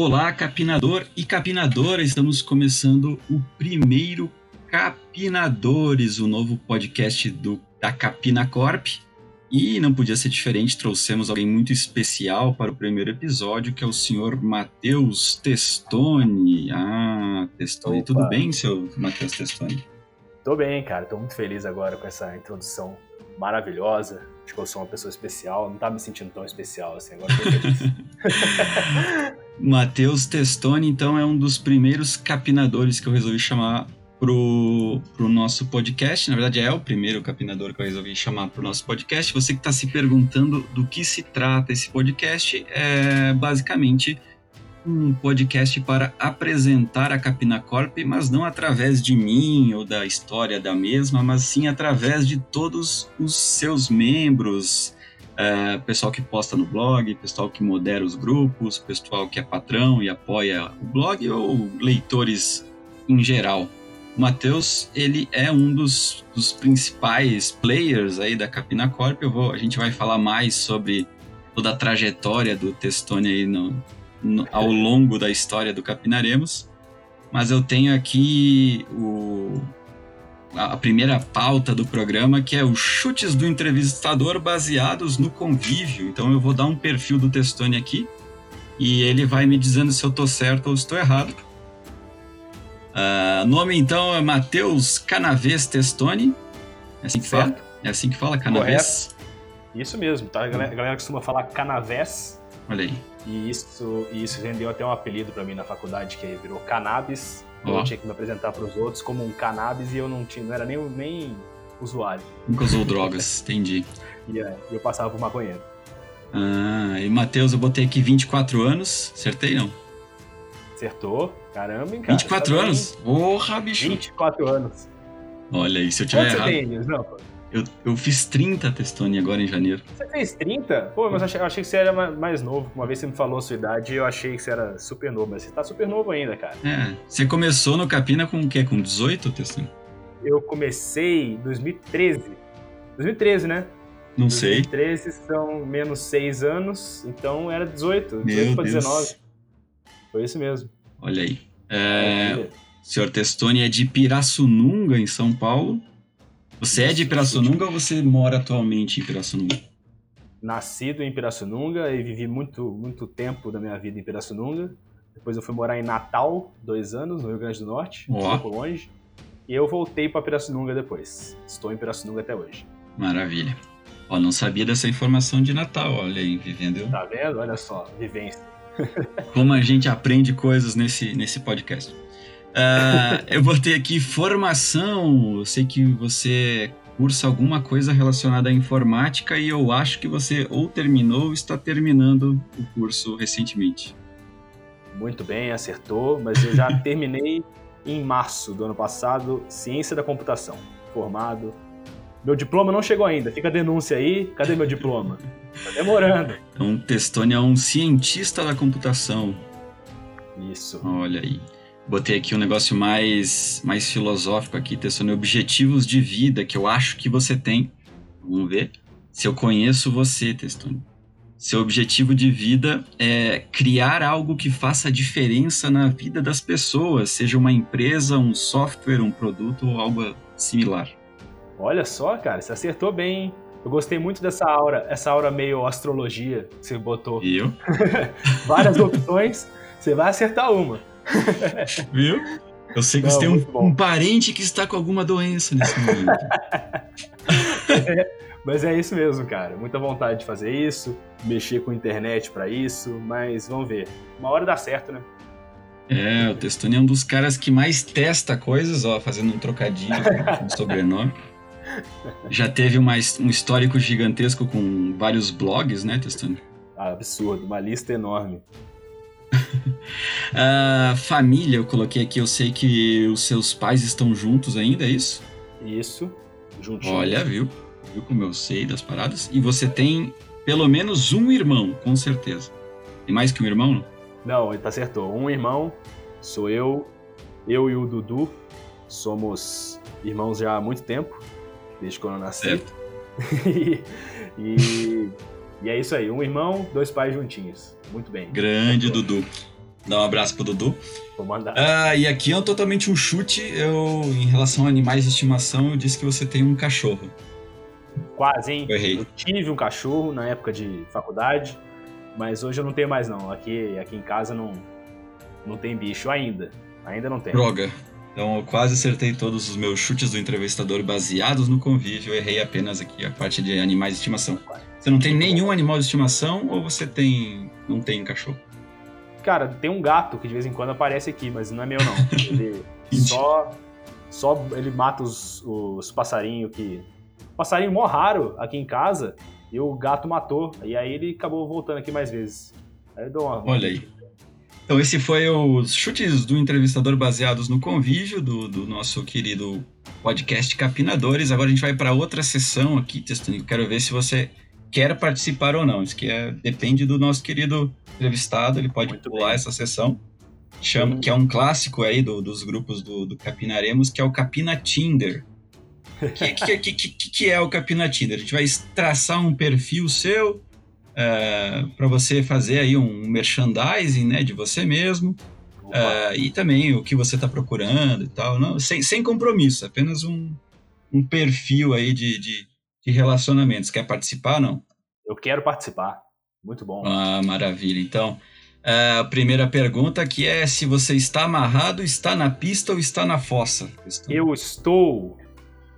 Olá, capinador e capinadora! Estamos começando o primeiro Capinadores, o novo podcast do, da Capina Corp. E não podia ser diferente, trouxemos alguém muito especial para o primeiro episódio, que é o senhor Matheus Testoni. Ah, Testoni, Opa. tudo bem, seu Matheus Testoni? Tô bem, cara. Tô muito feliz agora com essa introdução maravilhosa. Acho que eu sou uma pessoa especial. Não tá me sentindo tão especial assim, agora tô feliz. Matheus Testoni, então, é um dos primeiros capinadores que eu resolvi chamar pro, pro nosso podcast. Na verdade, é o primeiro capinador que eu resolvi chamar pro nosso podcast. Você que está se perguntando do que se trata esse podcast, é basicamente um podcast para apresentar a Capina Corp, mas não através de mim ou da história da mesma, mas sim através de todos os seus membros, é, pessoal que posta no blog, pessoal que modera os grupos, pessoal que é patrão e apoia o blog ou leitores em geral. O Matheus, ele é um dos, dos principais players aí da Capina Corp. Eu vou, a gente vai falar mais sobre toda a trajetória do Testone aí no, no, ao longo da história do Capinaremos. Mas eu tenho aqui o, a primeira pauta do programa, que é os chutes do entrevistador baseados no convívio. Então eu vou dar um perfil do Testone aqui e ele vai me dizendo se eu estou certo ou estou errado. Uh, nome então é Matheus Canavês Testoni. É assim que certo. fala? É assim que fala, Canavês? Isso mesmo, tá? A galera, a galera costuma falar Canavés. Olha aí. E isso, e isso rendeu até um apelido para mim na faculdade, que virou Cannabis. Eu tinha que me apresentar para os outros como um cannabis e eu não, tinha, não era nem, nem usuário. Nunca usou drogas, entendi. E é, eu passava por maconheiro. Ah, e Matheus, eu botei aqui 24 anos, acertei não? Acertou. Caramba, hein, cara. 24 tá anos? Porra, bicho. 24 anos. Olha aí, se eu tiver Quanto errado. Você tem, não, eu, eu fiz 30 Testoni agora em janeiro. Você fez 30? Pô, mas eu achei, eu achei, que você era mais novo. Uma vez você me falou a sua idade e eu achei que você era super novo. Mas você tá super novo ainda, cara. É. Você começou no Capina com o quê? Com 18, Testoni? Eu comecei em 2013. 2013, né? Não 2013 sei. 2013 são menos 6 anos, então era 18. 18 para 19. Foi isso mesmo. Olha aí. É, o senhor Testoni é de Pirassununga, em São Paulo. Você é de Pirassununga ou você mora atualmente em Pirassununga? Nascido em Pirassununga e vivi muito, muito tempo da minha vida em Pirassununga. Depois eu fui morar em Natal, dois anos, no Rio Grande do Norte, um pouco longe. E eu voltei para Pirassununga depois. Estou em Pirassununga até hoje. Maravilha. Ó, não sabia dessa informação de Natal, olha aí, vivendo. Tá vendo? Olha só, vivência. Como a gente aprende coisas nesse, nesse podcast. Uh, eu botei aqui formação. Eu sei que você cursa alguma coisa relacionada à informática e eu acho que você ou terminou ou está terminando o curso recentemente. Muito bem, acertou, mas eu já terminei em março do ano passado, Ciência da Computação, formado. Meu diploma não chegou ainda, fica a denúncia aí, cadê meu diploma? Tá demorando. Então, Testoni é um cientista da computação. Isso. Olha aí. Botei aqui um negócio mais, mais filosófico aqui, testando objetivos de vida que eu acho que você tem. Vamos ver se eu conheço você, Testoni. Seu objetivo de vida é criar algo que faça diferença na vida das pessoas, seja uma empresa, um software, um produto ou algo similar. Olha só, cara, você acertou bem, hein? Eu gostei muito dessa aura, essa aura meio astrologia que você botou. E eu? Várias opções, você vai acertar uma. Viu? Eu sei que Não, você tem um, um, parente que está com alguma doença nesse momento. é, mas é isso mesmo, cara. Muita vontade de fazer isso, mexer com internet para isso, mas vamos ver. Uma hora dá certo, né? É, o Testoni é um dos caras que mais testa coisas, ó, fazendo um trocadilho com o sobrenome. Já teve uma, um histórico gigantesco com vários blogs, né, Testoni? Ah, absurdo, uma lista enorme. Uh, família, eu coloquei aqui, eu sei que os seus pais estão juntos ainda, é isso? Isso, juntinho. Olha, viu? Viu como eu sei das paradas? E você tem pelo menos um irmão, com certeza. Tem mais que um irmão, não? Não, ele tá acertou. Um irmão, sou eu, eu e o Dudu. Somos irmãos já há muito tempo, desde quando eu nasci. Certo. e, e, e é isso aí, um irmão, dois pais juntinhos. Muito bem. Grande Dudu. Dar um abraço pro Dudu. Vou mandar. Ah, e aqui é totalmente um chute. Eu, em relação a animais de estimação, eu disse que você tem um cachorro. Quase, hein? Eu errei. Eu tive um cachorro na época de faculdade, mas hoje eu não tenho mais, não. Aqui, aqui em casa não, não tem bicho ainda. Ainda não tem. Droga. Então eu quase acertei todos os meus chutes do entrevistador baseados no convívio. Eu errei apenas aqui a parte de animais de estimação. Você não tem nenhum animal de estimação ou você tem. não tem cachorro? Cara, tem um gato que de vez em quando aparece aqui, mas não é meu, não. Ele só. Só ele mata os, os passarinhos que. Passarinho mó raro aqui em casa. E o gato matou. E aí ele acabou voltando aqui mais vezes. Aí eu dou uma. Olha aí. Então, esse foi os chutes do entrevistador baseados no convívio do, do nosso querido podcast Capinadores. Agora a gente vai para outra sessão aqui, testando. Quero ver se você quer participar ou não. Isso que é, depende do nosso querido entrevistado, ele pode Muito pular bem. essa sessão. Chama, que é um clássico aí do, dos grupos do, do Capinaremos, que é o Capina Tinder. O que, que, que, que, que é o Capina Tinder? A gente vai traçar um perfil seu, uh, para você fazer aí um merchandising né, de você mesmo. Uh, e também o que você está procurando e tal. Não, sem, sem compromisso, apenas um, um perfil aí de, de, de relacionamentos. Quer participar não? Eu quero participar. Muito bom. Ah, maravilha. Então, uh, a primeira pergunta que é se você está amarrado, está na pista ou está na fossa? Eu estou.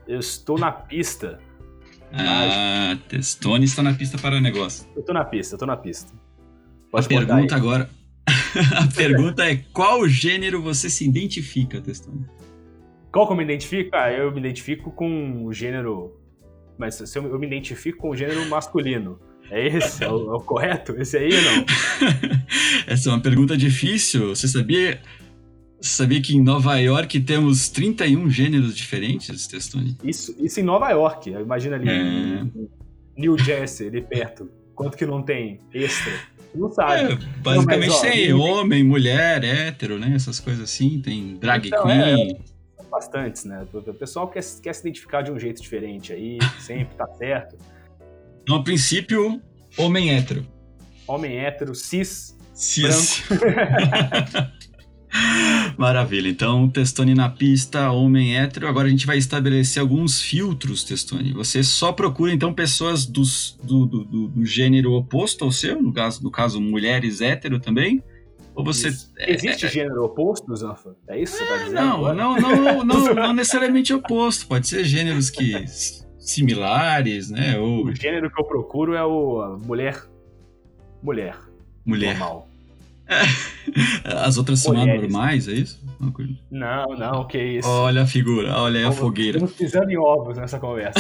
Eu estou na pista. Ah, Testone está na pista para o negócio. Eu tô na pista, eu tô na pista. Pode a pergunta aí. agora. a pergunta é: qual gênero você se identifica, Testone? Qual que eu me identifico? Ah, eu me identifico com o gênero. Mas se eu, eu me identifico com o gênero masculino. É esse? É o, é o correto? Esse aí ou não? Essa é uma pergunta difícil. Você sabia Sabia que em Nova York temos 31 gêneros diferentes, Testoni? Isso, isso em Nova York. Imagina ali é... New Jersey, ali perto. Quanto que não tem extra? Não sabe. É, basicamente não, mas, ó, tem homem, mulher, hétero, né? Essas coisas assim. Tem drag então, queen. É, bastantes, né? O pessoal quer, quer se identificar de um jeito diferente aí, sempre tá certo. No princípio, homem hétero. Homem hétero, cis, cis. branco. Maravilha. Então, Testone na pista, homem hétero. Agora a gente vai estabelecer alguns filtros, Testone. Você só procura, então, pessoas dos, do, do, do, do gênero oposto ao seu, no caso, no caso, mulheres hétero também? Ou você. É, Existe é, é, gênero oposto, Zanfa? É isso que você tá dizendo? Não, não, não, não, não, necessariamente oposto. Pode ser gêneros que. similares, né? Ou... O gênero que eu procuro é o mulher. Mulher. Mulher. Normal. As outras são anormais, é isso? Não, não, que isso. Olha a figura, olha aí a fogueira. Estamos pisando em ovos nessa conversa.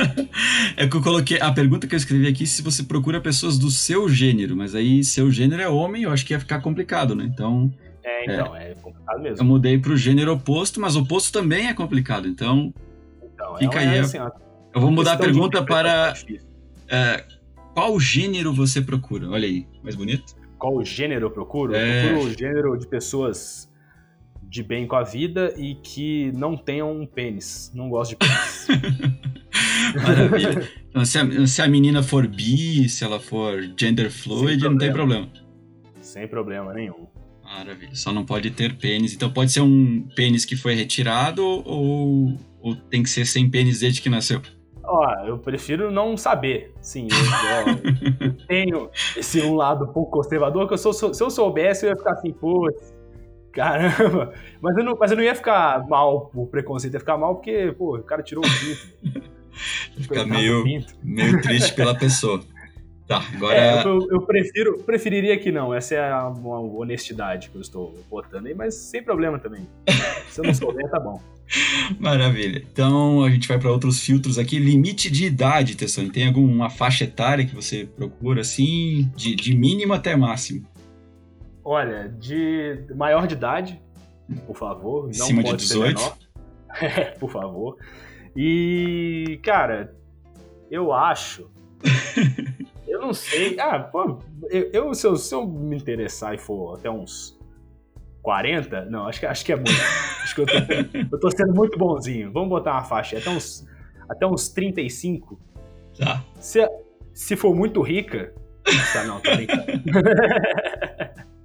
é que eu coloquei. A pergunta que eu escrevi aqui se você procura pessoas do seu gênero, mas aí seu gênero é homem, eu acho que ia ficar complicado, né? Então. É, então, é, é complicado mesmo. Eu mudei pro gênero oposto, mas oposto também é complicado, então. Então, fica é, aí. Assim, eu vou mudar a pergunta para. É, qual gênero você procura? Olha aí, mais bonito qual gênero eu procuro? É. Eu procuro o gênero de pessoas de bem com a vida e que não tenham um pênis. Não gosto de pênis. Maravilha. Então, se, a, se, a, menina for bi, se ela for gender fluid, não tem problema. Sem problema nenhum. Maravilha. Só não pode ter pênis. Então pode ser um pênis que foi retirado ou, ou tem que ser sem pênis desde que nasceu? Ó, eu prefiro não saber. Sim, eu, eu, tenho esse um lado pouco conservador, que eu sou, se eu soubesse, eu ia ficar assim, putz, caramba. Mas eu, não, mas eu não ia ficar mal por preconceito, ia ficar mal porque, pô, o cara tirou o pinto. Fica meio, meio triste pela pessoa. Tá, agora. É, eu, eu, prefiro, preferiria que não. Essa é a, uma honestidade que eu estou botando aí, mas sem problema também. Se eu não souber, tá bom. Maravilha. Então a gente vai para outros filtros aqui. Limite de idade, Tesson. Tem alguma faixa etária que você procura assim, de, de mínimo até máximo? Olha, de maior de idade, por favor. Não Acima de 18? É, por favor. E, cara, eu acho Eu não sei. Ah, pô, eu, eu, se, eu, se eu me interessar e for até uns 40, não, acho que, acho que é muito. acho que eu tô, eu tô sendo muito bonzinho. Vamos botar uma faixa até uns, até uns 35. Tá. Se, se for muito rica. Tá, não, tô brincando.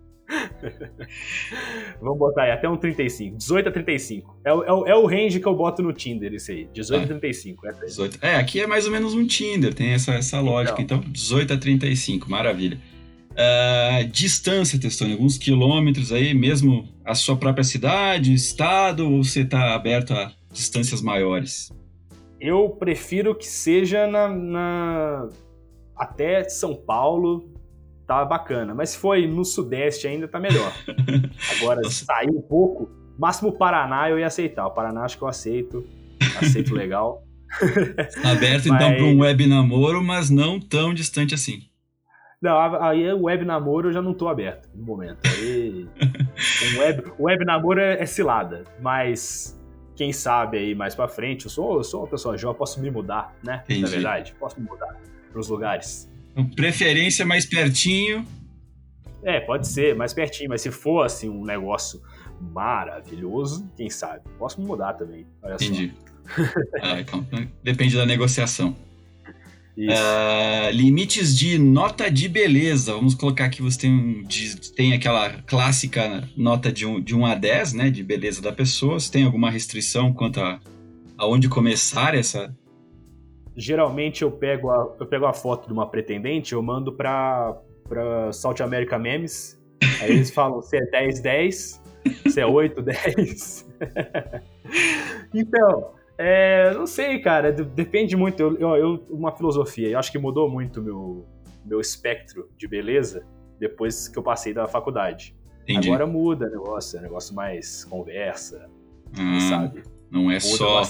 Vamos botar aí, até um 35. 18 a 35. É, o, é, é o range que eu boto no Tinder, isso aí. 18 ah, a 35. É, 18. é, aqui é mais ou menos um Tinder, tem essa, essa lógica. Então, então 18 a 35, maravilha. Uh, distância, Testone, alguns quilômetros aí, mesmo a sua própria cidade, estado, ou você está aberto a distâncias maiores? Eu prefiro que seja na, na... até São Paulo, tá bacana. Mas se aí no Sudeste ainda tá melhor. Agora, se sair um pouco, máximo Paraná eu ia aceitar. O Paraná acho que eu aceito. Aceito legal. Aberto mas... então para um web namoro, mas não tão distante assim. Não, aí o web namoro eu já não tô aberto no momento. Aí, um web, o web namoro é, é, cilada, mas quem sabe aí mais para frente, eu sou, eu sou uma pessoa jovem, posso me mudar, né? Entendi. Na verdade, posso me mudar para os lugares. Preferência mais pertinho. É, pode ser, mais pertinho, mas se for assim um negócio maravilhoso, quem sabe? Posso mudar também. Olha Entendi. ah, então, depende da negociação. Uh, limites de nota de beleza. Vamos colocar aqui, você tem, tem aquela clássica nota de 1 um, de um a 10, né? De beleza da pessoa. Você tem alguma restrição quanto a aonde começar essa, geralmente eu pego a, eu pego a foto de uma pretendente, eu mando pra, pra South America Memes. Aí eles falam se é 10, 10, se é 8, 10. então, é, não sei, cara, depende muito. Eu, eu, eu, uma filosofia, eu acho que mudou muito meu meu espectro de beleza depois que eu passei da faculdade. Entendi. Agora muda o negócio, é um negócio mais conversa, hum, sabe? Não é muda só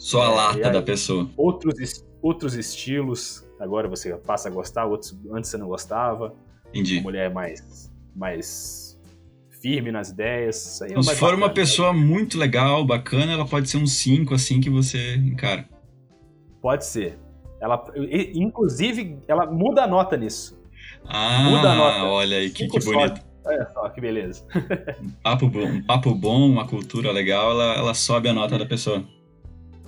só a é, lata aí, da pessoa. Outros, outros estilos, agora você passa a gostar, outros antes você não gostava. Entendi. Uma mulher mais, mais firme nas ideias. então, se for bacana, uma pessoa né? muito legal, bacana, ela pode ser um 5 assim que você encara. Pode ser. Ela, inclusive, ela muda a nota nisso. Ah, muda a nota. olha aí, que, que bonito. Olha só, que beleza. um, papo bom, um papo bom, uma cultura legal, ela, ela sobe a nota da pessoa.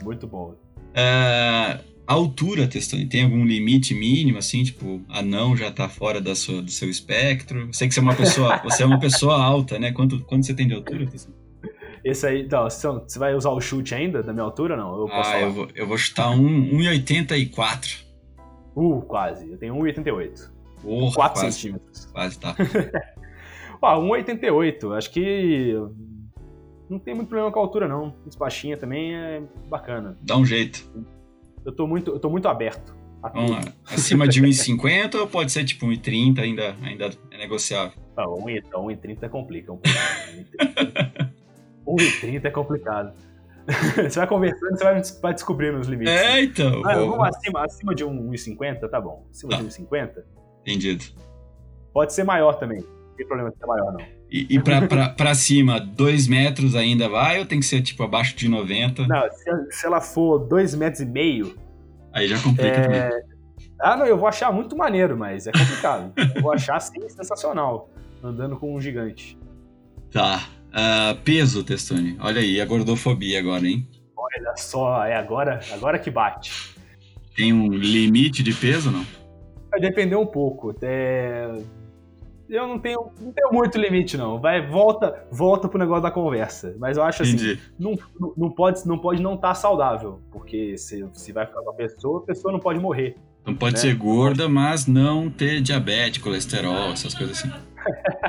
Muito bom. É, a altura, Testoni, tem algum limite mínimo, assim, tipo, anão já tá fora da sua, do seu espectro? sei que você é uma pessoa, você é uma pessoa alta, né? Quanto, quanto você tem de altura, Testoni? Esse aí, então, você vai usar o chute ainda da minha altura não? Eu ah, eu vou, eu vou chutar 1,84. Uh, quase. Eu tenho 1,88. Porra, 4 quase, centímetros. Quase, tá. ah, 1,88. Acho que não tem muito problema com a altura, não. Baixinha também é bacana. Dá um jeito. Eu tô muito, eu tô muito aberto. Vamos lá. Acima de 1,50 ou pode ser tipo 1,30 ainda, ainda é negociável? Não, 1,30 é complica um pouco. 1,30 é complicado. você vai conversando, você vai, vai descobrindo os limites. É, então. Ah, vamos acima, acima de 1,50, tá bom. Acima tá. de 1,50? Entendido. Pode ser maior também. Não tem problema de ser maior, não. E, e pra, pra, pra cima, 2 metros ainda vai ou tem que ser tipo abaixo de 90? Não, se, se ela for 2 metros e meio. Aí já complica é... também. Ah, não, eu vou achar muito maneiro, mas é complicado. eu vou achar assim sensacional, andando com um gigante. Tá. Uh, peso, Testoni. Olha aí, a gordofobia agora, hein? Olha só, é agora, agora que bate. Tem um limite de peso, não? Vai depender um pouco. É eu não tenho, não tenho muito limite, não. Vai, volta, volta pro negócio da conversa. Mas eu acho assim, não, não pode não pode não estar tá saudável. Porque se, se vai ficar com a pessoa, a pessoa não pode morrer. Não pode né? ser gorda, mas não ter diabetes, colesterol, essas coisas assim.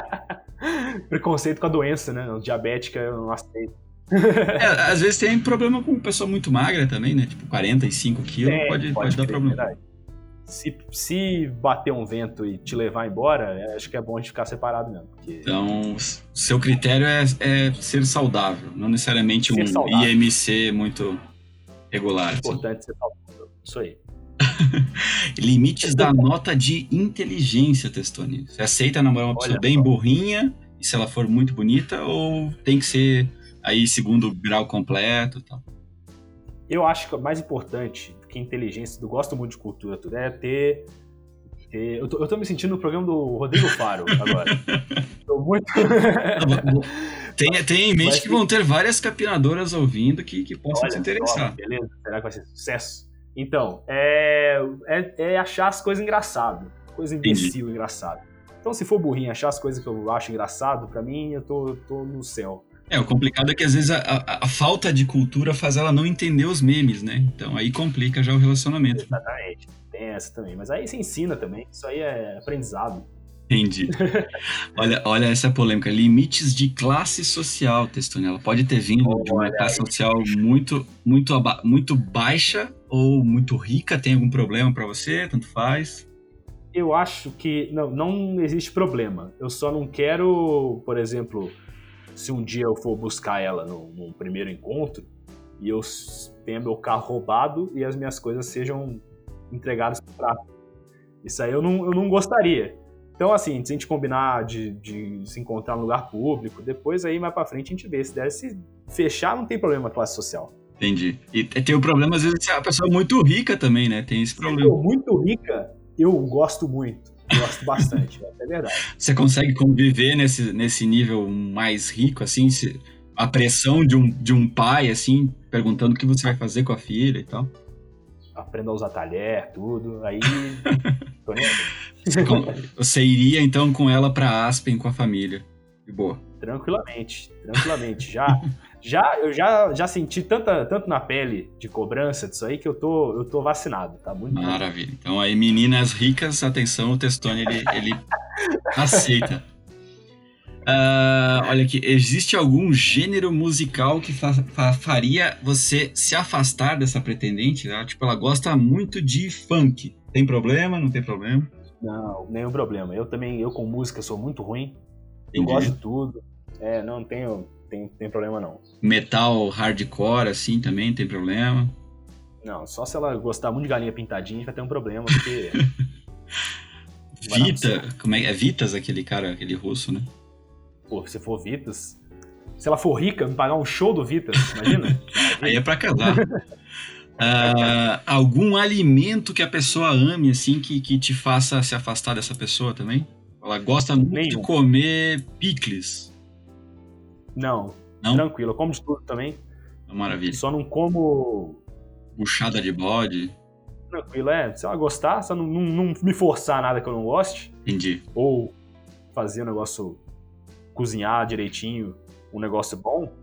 Preconceito com a doença, né? Diabética eu não aceito. É, às vezes tem problema com pessoa muito magra também, né? Tipo 45 quilos, é, pode, pode, pode dar problema. Verdade se, se bater um vento e te levar embora, é, acho que é bom a gente ficar separado mesmo. Porque... Então, seu critério é, é, ser saudável, não necessariamente ser um saudável. IMC muito regular. É importante assim. ser saudável. Isso aí. Limites da nota de inteligência, Testoni. Você aceita namorar uma pessoa Olha, bem burrinha, e se ela for muito bonita, ou tem que ser aí segundo grau completo tal? Eu acho que o mais importante que inteligência, eu gosto muito de cultura, tudo, é ter. ter eu, tô, eu tô me sentindo no programa do Rodrigo Faro agora. tô muito. Tenha, tenha em mente que vão ter várias capinadoras ouvindo que, que possam Olha, se interessar. Beleza, será que vai ser sucesso? Então, é, é, é achar as coisas engraçadas. Coisa imbecil, engraçada. Então, se for burrinho achar as coisas que eu acho engraçado, para mim, eu tô, tô no céu. É, o complicado é que às vezes a, a, a, falta de cultura faz ela não entender os memes, né? Então aí complica já o relacionamento. Exatamente. Tem essa também. Mas aí se ensina também. Isso aí é aprendizado. Entendi. olha, olha essa polêmica. Limites de classe social, Testonella. Pode ter vindo oh, de uma classe aí. social muito, muito, muito baixa ou muito rica. Tem algum problema para você? Tanto faz? Eu acho que não, não existe problema. Eu só não quero, por exemplo, se um dia eu for buscar ela no, num primeiro encontro e eu tenha meu carro roubado e as minhas coisas sejam entregadas para isso aí eu não, eu não gostaria. Então, assim, se a gente combinar de, de se encontrar no lugar público, depois aí mais pra frente a gente vê. Se der se fechar, não tem problema classe social. Entendi. E tem o problema, às vezes, se a pessoa é muito rica também, né? Tem esse problema. Se muito rica, eu gosto muito. Gosto bastante, é verdade. Você consegue conviver nesse, nesse nível mais rico, assim? Se, a pressão de um, de um pai, assim, perguntando o que você vai fazer com a filha e tal? Aprenda a usar talher, tudo. Aí. você, você iria então com ela para Aspen com a família. De boa. Tranquilamente, tranquilamente. Já, já, eu já, já senti tanta, tanto na pele de cobrança disso aí que eu tô, eu tô vacinado, tá muito Maravilha. Bom. Então aí, meninas ricas, atenção, o Testone ele, ele aceita. Uh, olha aqui, existe algum gênero musical que fa fa faria você se afastar dessa pretendente? Né? Tipo, ela gosta muito de funk. Tem problema? Não tem problema? Não, nenhum problema. Eu também, eu com música sou muito ruim. Entendi. Eu gosto de tudo. É, não tenho, tem, tem problema não. Metal hardcore, assim, também tem problema? Não, só se ela gostar muito de galinha pintadinha vai ter um problema, porque... Vita, como é, é Vitas aquele cara, aquele russo, né? Pô, se for Vitas. Se ela for rica, me pagar um show do Vitas, imagina? Aí é pra casar. Uh, algum alimento que a pessoa ame, assim, que, que te faça se afastar dessa pessoa também? Ela gosta muito Nenhum. de comer picles. Não, não, tranquilo. Eu como de tudo também. Maravilha. Só não como. Buchada de bode. Tranquilo, é. Se ela gostar, só não, não, não me forçar nada que eu não goste. Entendi. Ou fazer um negócio cozinhar direitinho um negócio bom,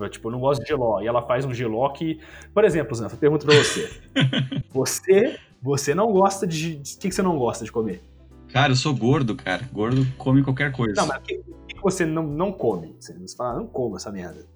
eu, tipo, eu não gosto de geló. E ela faz um geló que. Por exemplo, Zé, eu pergunto pra você. você, você não gosta de. O que, que você não gosta de comer? Cara, eu sou gordo, cara. Gordo come qualquer coisa. Não, mas que, você não, não come? Você fala, ah, não como essa merda.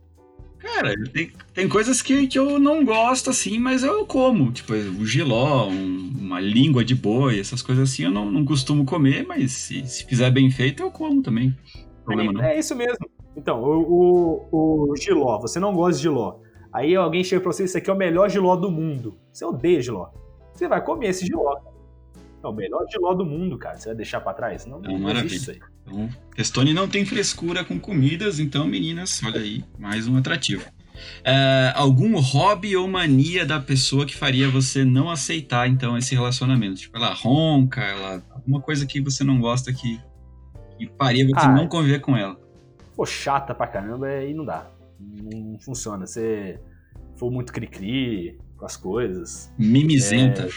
Cara, tem, tem coisas que, que eu não gosto assim, mas eu como. Tipo, o giló, um, uma língua de boi, essas coisas assim eu não, não costumo comer, mas se, se fizer bem feito eu como também problema, não. É isso mesmo. Então, o, o, o giló, você não gosta de giló. Aí alguém chega pra você, isso aqui é o melhor giló do mundo. Você odeia giló. Você vai comer esse giló. É o melhor giló do mundo, cara. Você vai deixar pra trás? Não, não, não isso aí. Então, Testone não tem frescura com comidas, então, meninas, olha aí, mais um atrativo. É, algum hobby ou mania da pessoa que faria você não aceitar, então, esse relacionamento? Tipo, ela ronca, ela, alguma coisa que você não gosta que e faria você ah, não conviver com ela. Pô, chata pra caramba, aí não dá. Não funciona. Você for muito cri-cri com as coisas. Mimizenta. É...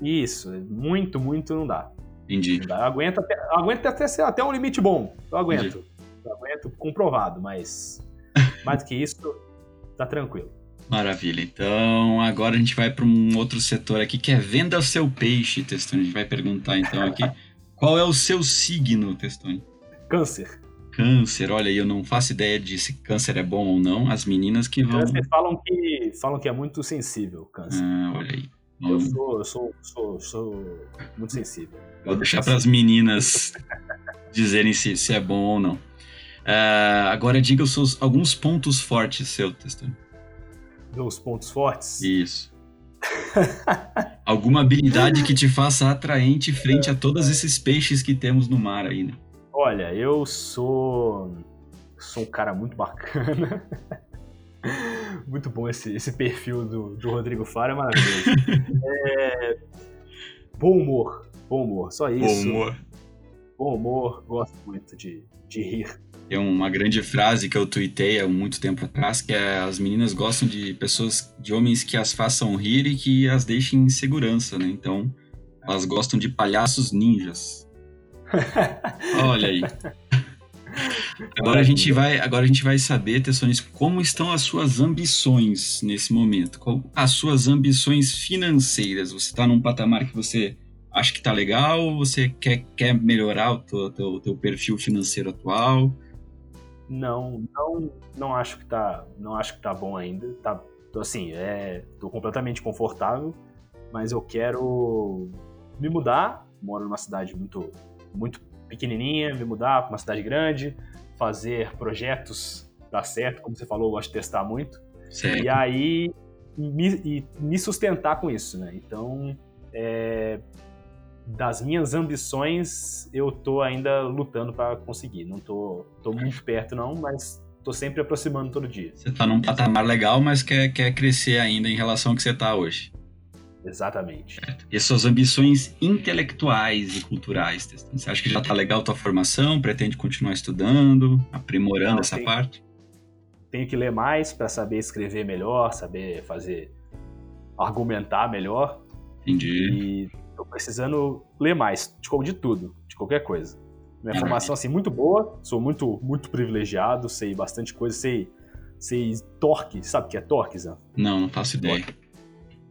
Isso, muito, muito não dá. Entendi. Dá. Aguenta, até, até, até um limite bom. Eu aguento. Eu aguento comprovado, mas mais do que isso, tá tranquilo. Maravilha. Então, agora a gente vai para um outro setor aqui que é venda o seu peixe, Testão. A gente vai perguntar então aqui Qual é o seu signo, Testone? Câncer. Câncer, olha aí, eu não faço ideia de se câncer é bom ou não. As meninas que vão. Câncer falam que, falam que é muito sensível, câncer. Ah, olha aí. Eu sou, eu sou, sou, sou muito sensível. Vou deixar para as meninas dizerem se, se é bom ou não. Uh, agora diga os seus, alguns pontos fortes seu, Testone. Meus pontos fortes? Isso. Alguma habilidade que te faça atraente frente a todos esses peixes que temos no mar aí, né? Olha, eu sou. sou um cara muito bacana. Muito bom esse, esse perfil do, do Rodrigo Faro, é maravilhoso. é... Bom humor, bom humor, só isso. Bom humor. Bom humor, gosto muito de, de rir. Tem uma grande frase que eu tuitei há muito tempo atrás, que é as meninas gostam de pessoas, de homens que as façam rir e que as deixem em segurança, né? Então, elas gostam de palhaços ninjas. Olha aí. Agora a gente vai, agora a gente vai saber, Tessones, como estão as suas ambições nesse momento. as suas ambições financeiras. Você está num patamar que você acha que está legal você quer, quer melhorar o teu, teu, teu, perfil financeiro atual? Não, não, não acho que tá, não acho que tá bom ainda. Tá, tô assim, é, tô completamente confortável, mas eu quero me mudar. Moro numa cidade muito, muito pequenininha, me mudar para uma cidade grande, fazer projetos dar certo, como você falou, eu gosto de testar muito. Certo. E aí me, e me sustentar com isso, né? Então, é, das minhas ambições, eu tô ainda lutando para conseguir. Não tô, tô muito perto não, mas tô sempre aproximando todo dia. Você tá num patamar legal, mas quer, quer crescer ainda em relação ao que você tá hoje. Exatamente. E suas ambições intelectuais e culturais, Você acha que já tá legal a tua formação? Pretende continuar estudando, aprimorando Não, essa tenho, parte? Tenho que ler mais para saber escrever melhor, saber fazer argumentar melhor. Entendi. E tô precisando ler mais, de, de tudo, de qualquer coisa. Minha formação, assim, muito boa, sou muito, muito privilegiado, sei bastante coisa, sei, sei torque, sabe o que é torque, Zan? Não, não faço ideia. Torque,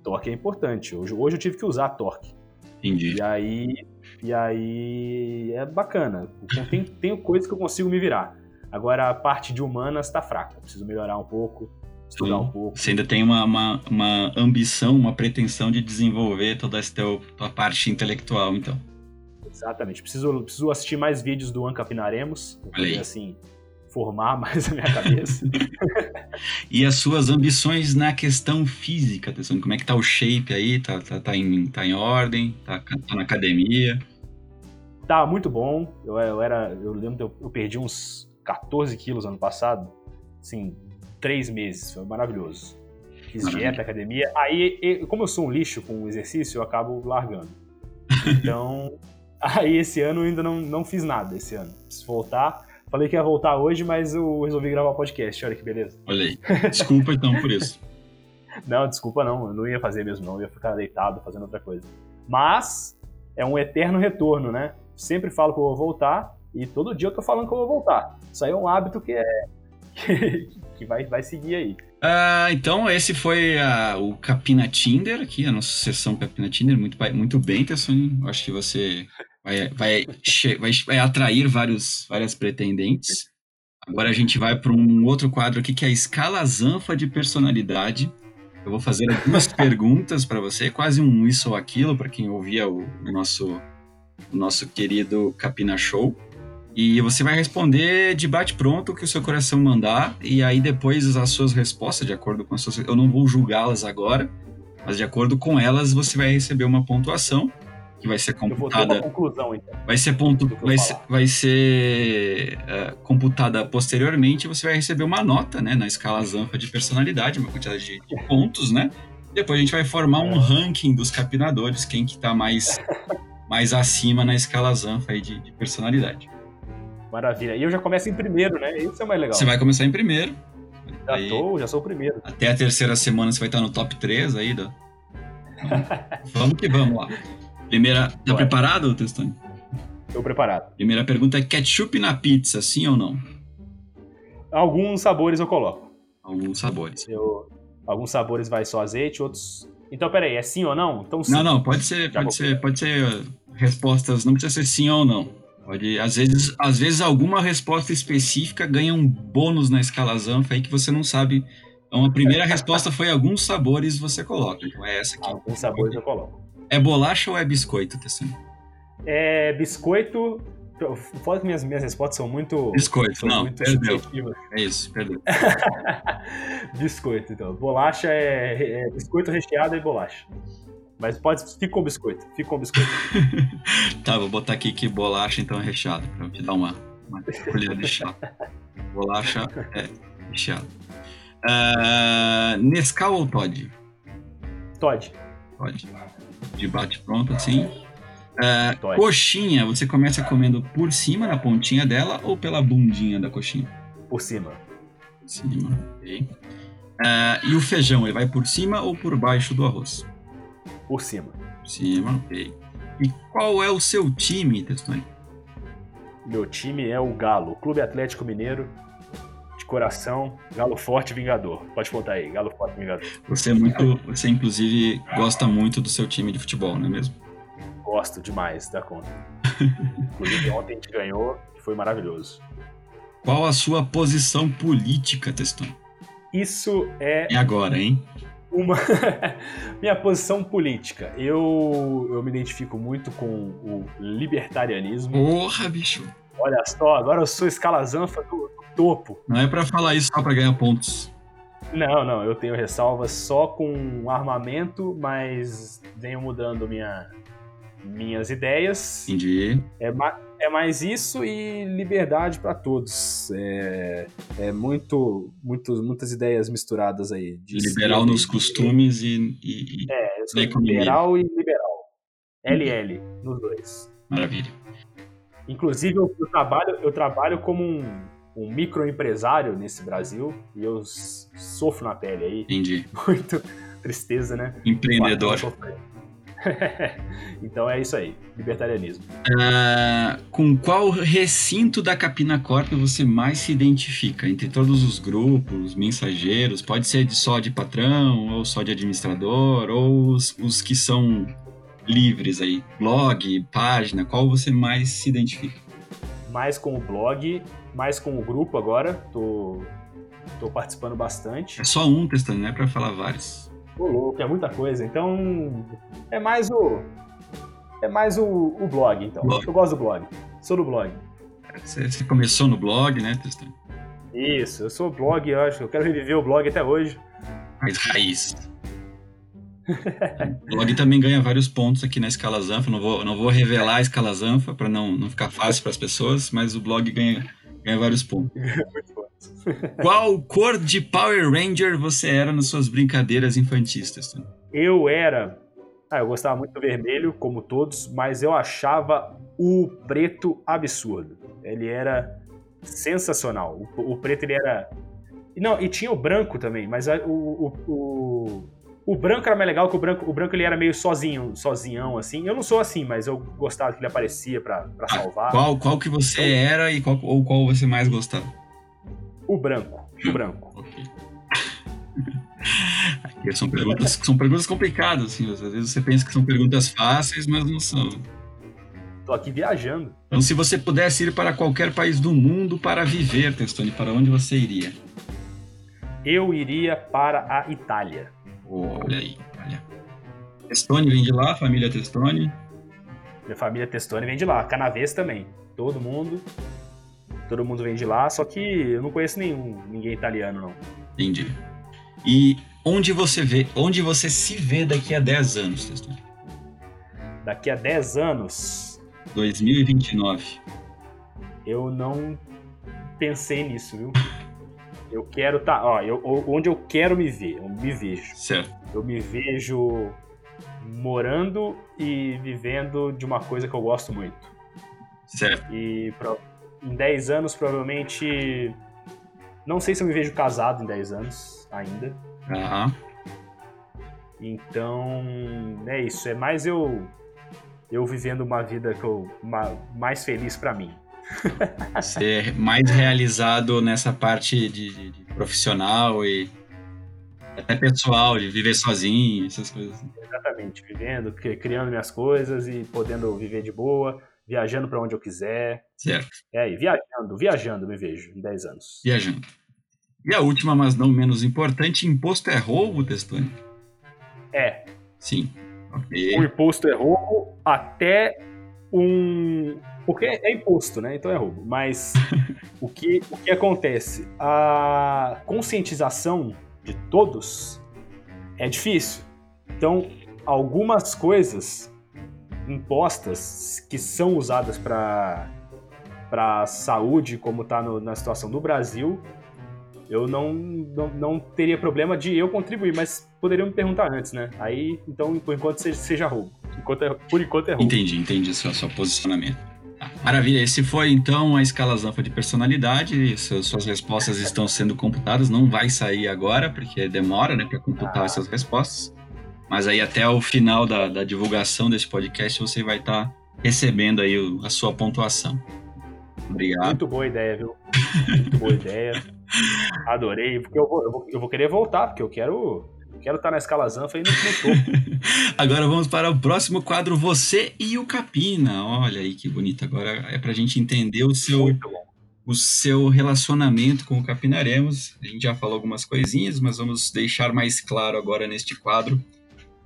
torque é importante, hoje, hoje eu tive que usar torque. Entendi. E aí, e aí é bacana, tem, tenho coisas que eu consigo me virar. Agora a parte de humanas tá fraca, preciso melhorar um pouco, estudar um pouco. Você ainda tem uma, uma, uma, ambição, uma pretensão de desenvolver toda essa tua, tua parte intelectual, então. Exatamente. Preciso, preciso assistir mais vídeos do Ancapinaremos, para poder, assim, formar mais a minha cabeça. e as suas ambições na questão física, atenção, como é que tá o shape aí? Tá, tá, tá, em, tá em ordem? Tá, tá na academia? Tá muito bom. Eu, eu era, eu lembro que eu, eu perdi uns 14 quilos ano passado. Assim, três meses, foi maravilhoso. Fiz dieta, academia. Aí, eu, como eu sou um lixo com exercício, eu acabo largando. Então, aí esse ano eu ainda não, não fiz nada esse ano. Preciso voltar. Falei que ia voltar hoje, mas eu resolvi gravar podcast. Olha que beleza. Olha aí. Desculpa então por isso. não, desculpa não. Eu não ia fazer mesmo, não. Eu ia ficar deitado fazendo outra coisa. Mas é um eterno retorno, né? Sempre falo que eu vou voltar e todo dia eu tô falando que eu vou voltar. Isso aí é um hábito que é que vai, vai seguir aí. Ah, então, esse foi a, o Capina Tinder aqui, a nossa sessão Capina Tinder. Muito, muito bem, Tessoni. Acho que você vai, vai, vai, vai atrair vários, várias pretendentes. Agora a gente vai para um outro quadro aqui que é a escala Zanfa de personalidade. Eu vou fazer algumas perguntas para você, quase um isso ou aquilo, para quem ouvia o, o, nosso, o nosso querido Capina Show. E você vai responder de bate-pronto o que o seu coração mandar, e aí depois as suas respostas, de acordo com as suas. Eu não vou julgá-las agora, mas de acordo com elas você vai receber uma pontuação que vai ser computada. conclusão, então. Vai ser ponto, vai ser, vai ser uh, computada posteriormente. Você vai receber uma nota, né, na escala Zanfa de personalidade, uma quantidade de, de pontos, né? Depois a gente vai formar um é. ranking dos capinadores, quem que tá mais mais acima na escala Zanfa de, de personalidade. Maravilha. E eu já começo em primeiro, né? Isso é mais legal. Você vai começar em primeiro. Já aí, tô, já sou o primeiro. Até a terceira semana você vai estar no top 3 aí. Do... vamos que vamos lá. Primeira. Tá Bora. preparado, Testoni? Tô preparado. Primeira pergunta é: ketchup na pizza, sim ou não? Alguns sabores eu coloco. Alguns sabores. Eu, alguns sabores vai só azeite, outros. Então, peraí, é sim ou não? Então, sim. Não, não, pode ser, pode ser, pode ser respostas, não precisa ser sim ou não. Pode, às vezes, às vezes alguma resposta específica ganha um bônus na escala Zanfa aí que você não sabe. Então a primeira resposta foi alguns sabores você coloca. Então é essa aqui. Alguns sabores eu coloco. É bolacha ou é biscoito, Tessin? É biscoito. Foda que minhas, minhas respostas são muito. Biscoito, são não, muito perdeu. É isso, perdeu. biscoito, então. Bolacha é, é biscoito recheado e bolacha. Mas pode, fica com biscoito, fica com biscoito. tá, vou botar aqui que bolacha então é recheada, pra te dar uma, uma colher de chá. Bolacha é recheada. Uh, Nescau ou Todd? Todd. Todd. De bate pronto assim. Uh, coxinha, você começa comendo por cima, na pontinha dela, ou pela bundinha da coxinha? Por cima. Por cima, ok. Uh, e o feijão, ele vai por cima ou por baixo do arroz? por cima. Por cima, ok. E qual é o seu time, Testoni? Meu time é o Galo, Clube Atlético Mineiro, de coração, Galo Forte Vingador. Pode contar aí, Galo Forte Vingador. Você é muito, você inclusive gosta muito do seu time de futebol, não é mesmo? Gosto demais da conta. inclusive ontem a gente ganhou, foi maravilhoso. Qual a sua posição política, Testão? Isso é. E agora, hein? Uma minha posição política. Eu, eu me identifico muito com o libertarianismo. Porra, bicho. Olha só, agora eu sou escalazanfa do, topo. Não é para falar isso só para ganhar pontos. Não, não, eu tenho ressalvas só com armamento, mas venho mudando minha, minhas ideias. Entendi. É, é mais isso e liberdade para todos. É, é muito, muito, muitas ideias misturadas aí. liberal nos costumes e, e, É, eu sou liberal e liberal. LL, nos dois. Maravilha. Inclusive, eu, eu, trabalho, eu trabalho como um, um microempresário nesse Brasil e eu sofro na pele aí. Entendi. Muito tristeza, né? Empreendedor. então é isso aí, libertarianismo. Uh, com qual recinto da Capina Corp você mais se identifica? Entre todos os grupos, mensageiros, pode ser de só de patrão, ou só de administrador, ou os, os que são livres aí, blog, página, qual você mais se identifica? Mais com o blog, mais com o grupo agora, tô, tô participando bastante. É só um testando, não é pra falar vários. Ô louco, é muita coisa, então é mais o... É mais o, o blog, então. Blog. Eu gosto do blog, sou do blog. Você, você começou no blog, né, Tristan? Isso, eu sou blog, eu acho, eu quero reviver o blog até hoje. Mais raiz. o blog também ganha vários pontos aqui na escala Zanfa. Não vou, não vou revelar a escala Zanfa para não, não ficar fácil para as pessoas, mas o blog ganha, ganha vários pontos. Qual cor de Power Ranger você era nas suas brincadeiras infantistas? Eu era. Ah, eu gostava muito do vermelho, como todos, mas eu achava o preto absurdo. Ele era sensacional. O, o preto ele era. Não, e tinha o branco também, mas o, o, o, o branco era mais legal que o branco. O branco ele era meio sozinho, sozinhão, assim. Eu não sou assim, mas eu gostava que ele aparecia pra, pra ah, salvar. Qual, qual que você então, era e qual, ou qual você mais gostava? O branco. O branco. ok. Aqui são perguntas, são perguntas complicadas, assim. Às vezes você pensa que são perguntas fáceis, mas não são. Tô aqui viajando. Então, se você pudesse ir para qualquer país do mundo para viver, Testoni, para onde você iria? Eu iria para a Itália. Olha aí, olha. Testoni vem de lá, família Testoni. Minha família Testoni vem de lá, Canavês também. Todo mundo. Todo mundo vem de lá, só que eu não conheço nenhum, ninguém italiano, não. Entendi. E onde você vê, onde você se vê daqui a 10 anos, Testoni? Daqui a 10 anos. 2029. Eu não pensei nisso, viu? Eu quero tá, ó, eu, onde eu quero me ver, eu me vejo. Certo. Eu me vejo morando e vivendo de uma coisa que eu gosto muito. Certo. E pro, em 10 anos, provavelmente. Não sei se eu me vejo casado em 10 anos ainda. Aham. Uhum. Então, é isso. É mais eu eu vivendo uma vida que eu, uma, mais feliz para mim ser mais realizado nessa parte de, de, de, profissional e até pessoal, de viver sozinho, essas coisas. Exatamente, vivendo, criando minhas coisas e podendo viver de boa, viajando para onde eu quiser. Certo. É aí, viajando, viajando me vejo em 10 anos. Viajando. E a última, mas não menos importante, imposto é roubo, Testoni? É. Sim. Okay. O imposto é roubo até um, porque é imposto, né? Então é roubo. Mas o, que, o que acontece? A conscientização de todos é difícil. Então, algumas coisas impostas que são usadas para para saúde, como está na situação do Brasil, eu não, não, não, teria problema de eu contribuir, mas poderiam me perguntar antes, né? Aí, então, por enquanto, seja, seja roubo. Enquanto é, por enquanto é roubo. Entendi, entendi o seu, seu posicionamento. Maravilha, esse foi então a escala Zanfa de personalidade. Suas respostas estão sendo computadas, não vai sair agora, porque demora né, para computar essas respostas. Mas aí até o final da, da divulgação desse podcast você vai estar tá recebendo aí o, a sua pontuação. Obrigado. Muito boa ideia, viu? Muito boa ideia. Adorei, porque eu vou, eu vou, eu vou querer voltar, porque eu quero quero estar na escala Zanfa e no, no topo. Agora vamos para o próximo quadro, você e o Capina. Olha aí que bonito. Agora é para a gente entender o seu, o seu relacionamento com o Capinaremos. A gente já falou algumas coisinhas, mas vamos deixar mais claro agora neste quadro.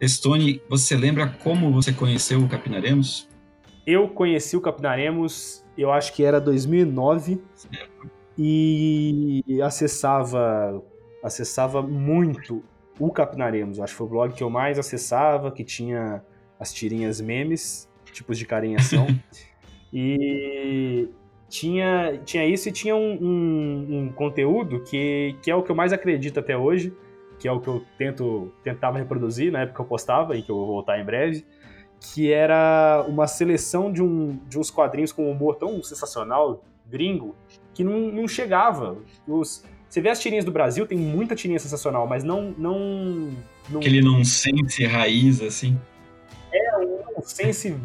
Estone, você lembra como você conheceu o Capinaremos? Eu conheci o Capinaremos, eu acho que era 2009. Certo. E acessava acessava muito o Capinaremos. Acho que foi o blog que eu mais acessava, que tinha as tirinhas memes, tipos de carinhação. e tinha, tinha isso e tinha um, um, um, conteúdo que, que é o que eu mais acredito até hoje, que é o que eu tento tentava reproduzir na época que eu postava e que eu vou voltar em breve, que era uma seleção de, um, de uns quadrinhos com um humor tão sensacional, gringo, que não, não chegava. Os, você vê as tirinhas do Brasil, tem muita tirinha sensacional, mas não. não, não... Aquele nonsense raiz, assim. É, um nonsense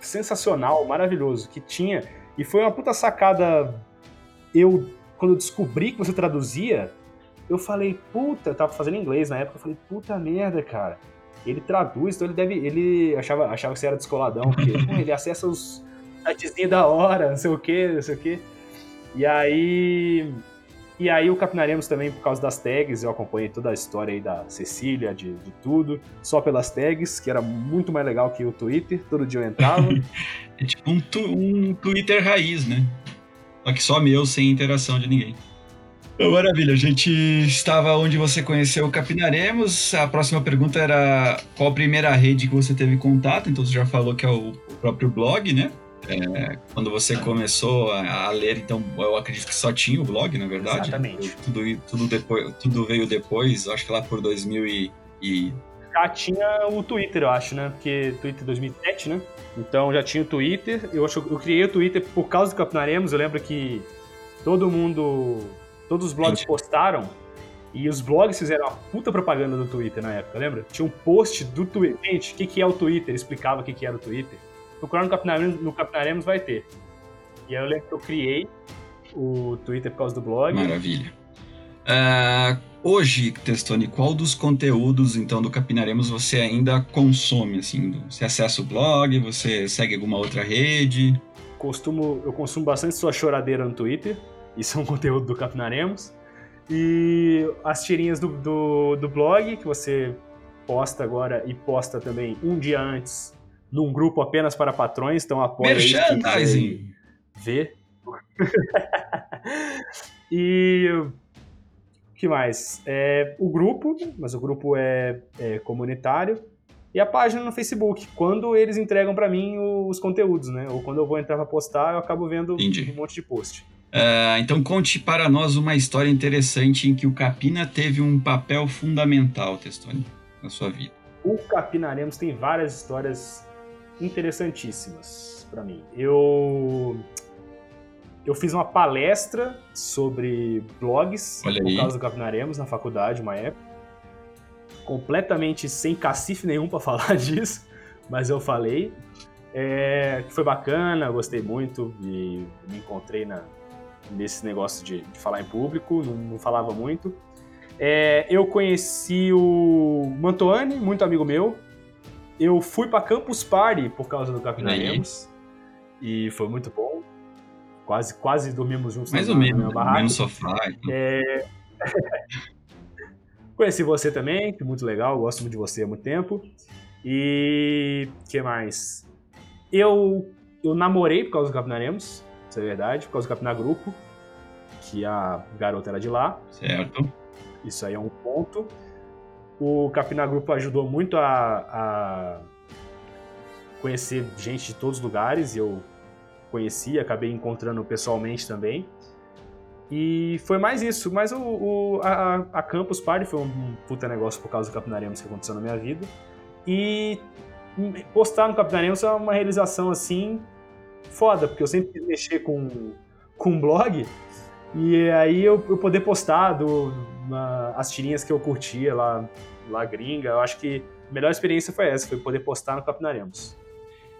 sensacional, maravilhoso, que tinha. E foi uma puta sacada. Eu, quando eu descobri que você traduzia, eu falei, puta, eu tava fazendo inglês na época, eu falei, puta merda, cara. Ele traduz, então ele deve. Ele achava, achava que você era descoladão, porque pô, ele acessa os sitezinhos da hora, não sei o que, não sei o que. E aí e aí o Capinaremos também, por causa das tags, eu acompanhei toda a história aí da Cecília, de, de tudo, só pelas tags, que era muito mais legal que o Twitter, todo dia eu entrava. é tipo um, tu, um Twitter raiz, né? Só que só meu, sem interação de ninguém. Maravilha, a gente estava onde você conheceu o Capinaremos. A próxima pergunta era qual a primeira rede que você teve contato, então você já falou que é o próprio blog, né? É, quando você começou a, a, ler, então eu acredito que só tinha o blog, na verdade. Exatamente. Tudo, tudo, depois, tudo veio depois, acho que lá por 2000 e, e... Já tinha o Twitter, eu acho, né? Porque Twitter 2007, né? Então já tinha o Twitter. Eu acho eu criei o Twitter por causa do Capinaremos. Eu lembro que todo mundo, todos os blogs postaram e os blogs fizeram uma puta propaganda no Twitter na época, lembra? Tinha um post do Twitter. Gente, o que, que é o Twitter? Explicava o que, que era o Twitter no Capinaremos, no Capinaremos vai ter. E aí eu lembro que eu criei o Twitter por causa do blog. Maravilha. Uh, hoje, Testoni, qual dos conteúdos então do Capinaremos você ainda consome? Assim, você acessa o blog? Você segue alguma outra rede? Costumo, eu consumo bastante sua choradeira no Twitter. Isso é um conteúdo do Capinaremos. E as tirinhas do, do, do blog, que você posta agora e posta também um dia antes num grupo apenas para patrões, então apoia Merchandising! Ver. e o que mais? É, o grupo, mas o grupo é, é, comunitário. E a página no Facebook, quando eles entregam para mim os conteúdos, né? Ou quando eu vou entrar para postar, eu acabo vendo Entendi. um monte de post. Uh, então conte para nós uma história interessante em que o Capina teve um papel fundamental, Testoni, na sua vida. O Capinaremos tem várias histórias interessantíssimas para mim. Eu eu fiz uma palestra sobre blogs Olha por causa do Capinaremos na faculdade, uma época. Completamente sem cacife nenhum para falar disso, mas eu falei. É, foi bacana, gostei muito e me encontrei na, nesse negócio de, de falar em público, não, não falava muito. É, eu conheci o Mantoani, muito amigo meu, eu fui para Campus Party por causa do Capinaremos. E foi muito bom. Quase, quase dormimos juntos Mais ou menos, no mesmo sofá. Então. É... Conheci você também, que muito legal, gosto muito de você há muito tempo. E que mais? Eu, eu namorei por causa do Capinaremos, isso é verdade, por causa do Capinar Grupo, que a garota era de lá. Certo. Isso aí é um ponto. O Capina Grupo ajudou muito a, a conhecer gente de todos os lugares, eu conheci, acabei encontrando pessoalmente também. E foi mais isso, mas o, o a, a, Campus Party foi um puta negócio por causa do Capinaremos que aconteceu na minha vida. E postar no Capinaremos é uma realização assim foda, porque eu sempre quis mexer com, com blog, e aí eu, eu poder postar do, na, as tirinhas que eu curtia lá, lá gringa, eu acho que a melhor experiência foi essa, foi poder postar no Capinaremos.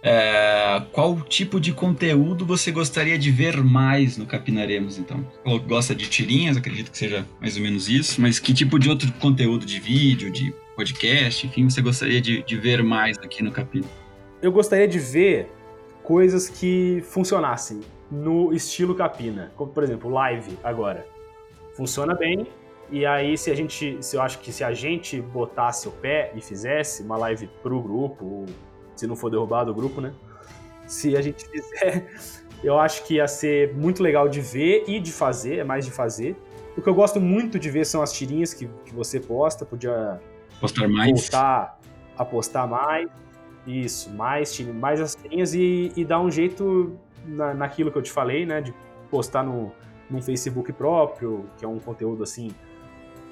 É, qual tipo de conteúdo você gostaria de ver mais no Capinaremos, então? Gosta de tirinhas, acredito que seja mais ou menos isso, mas que tipo de outro conteúdo de vídeo, de podcast, enfim, você gostaria de, de ver mais aqui no Capina? Eu gostaria de ver coisas que funcionassem no estilo Capina, como por exemplo, live agora. Funciona bem, e aí, se a gente, se eu acho que se a gente botasse o pé e fizesse uma live pro grupo, se não for derrubado o grupo, né? Se a gente fizer, eu acho que ia ser muito legal de ver e de fazer, é mais de fazer. O que eu gosto muito de ver são as tirinhas que, que você posta, podia postar mais. voltar a postar mais. Isso, mais, mais as tirinhas e, e dar um jeito na, naquilo que eu te falei, né? De postar no, no Facebook próprio, que é um conteúdo assim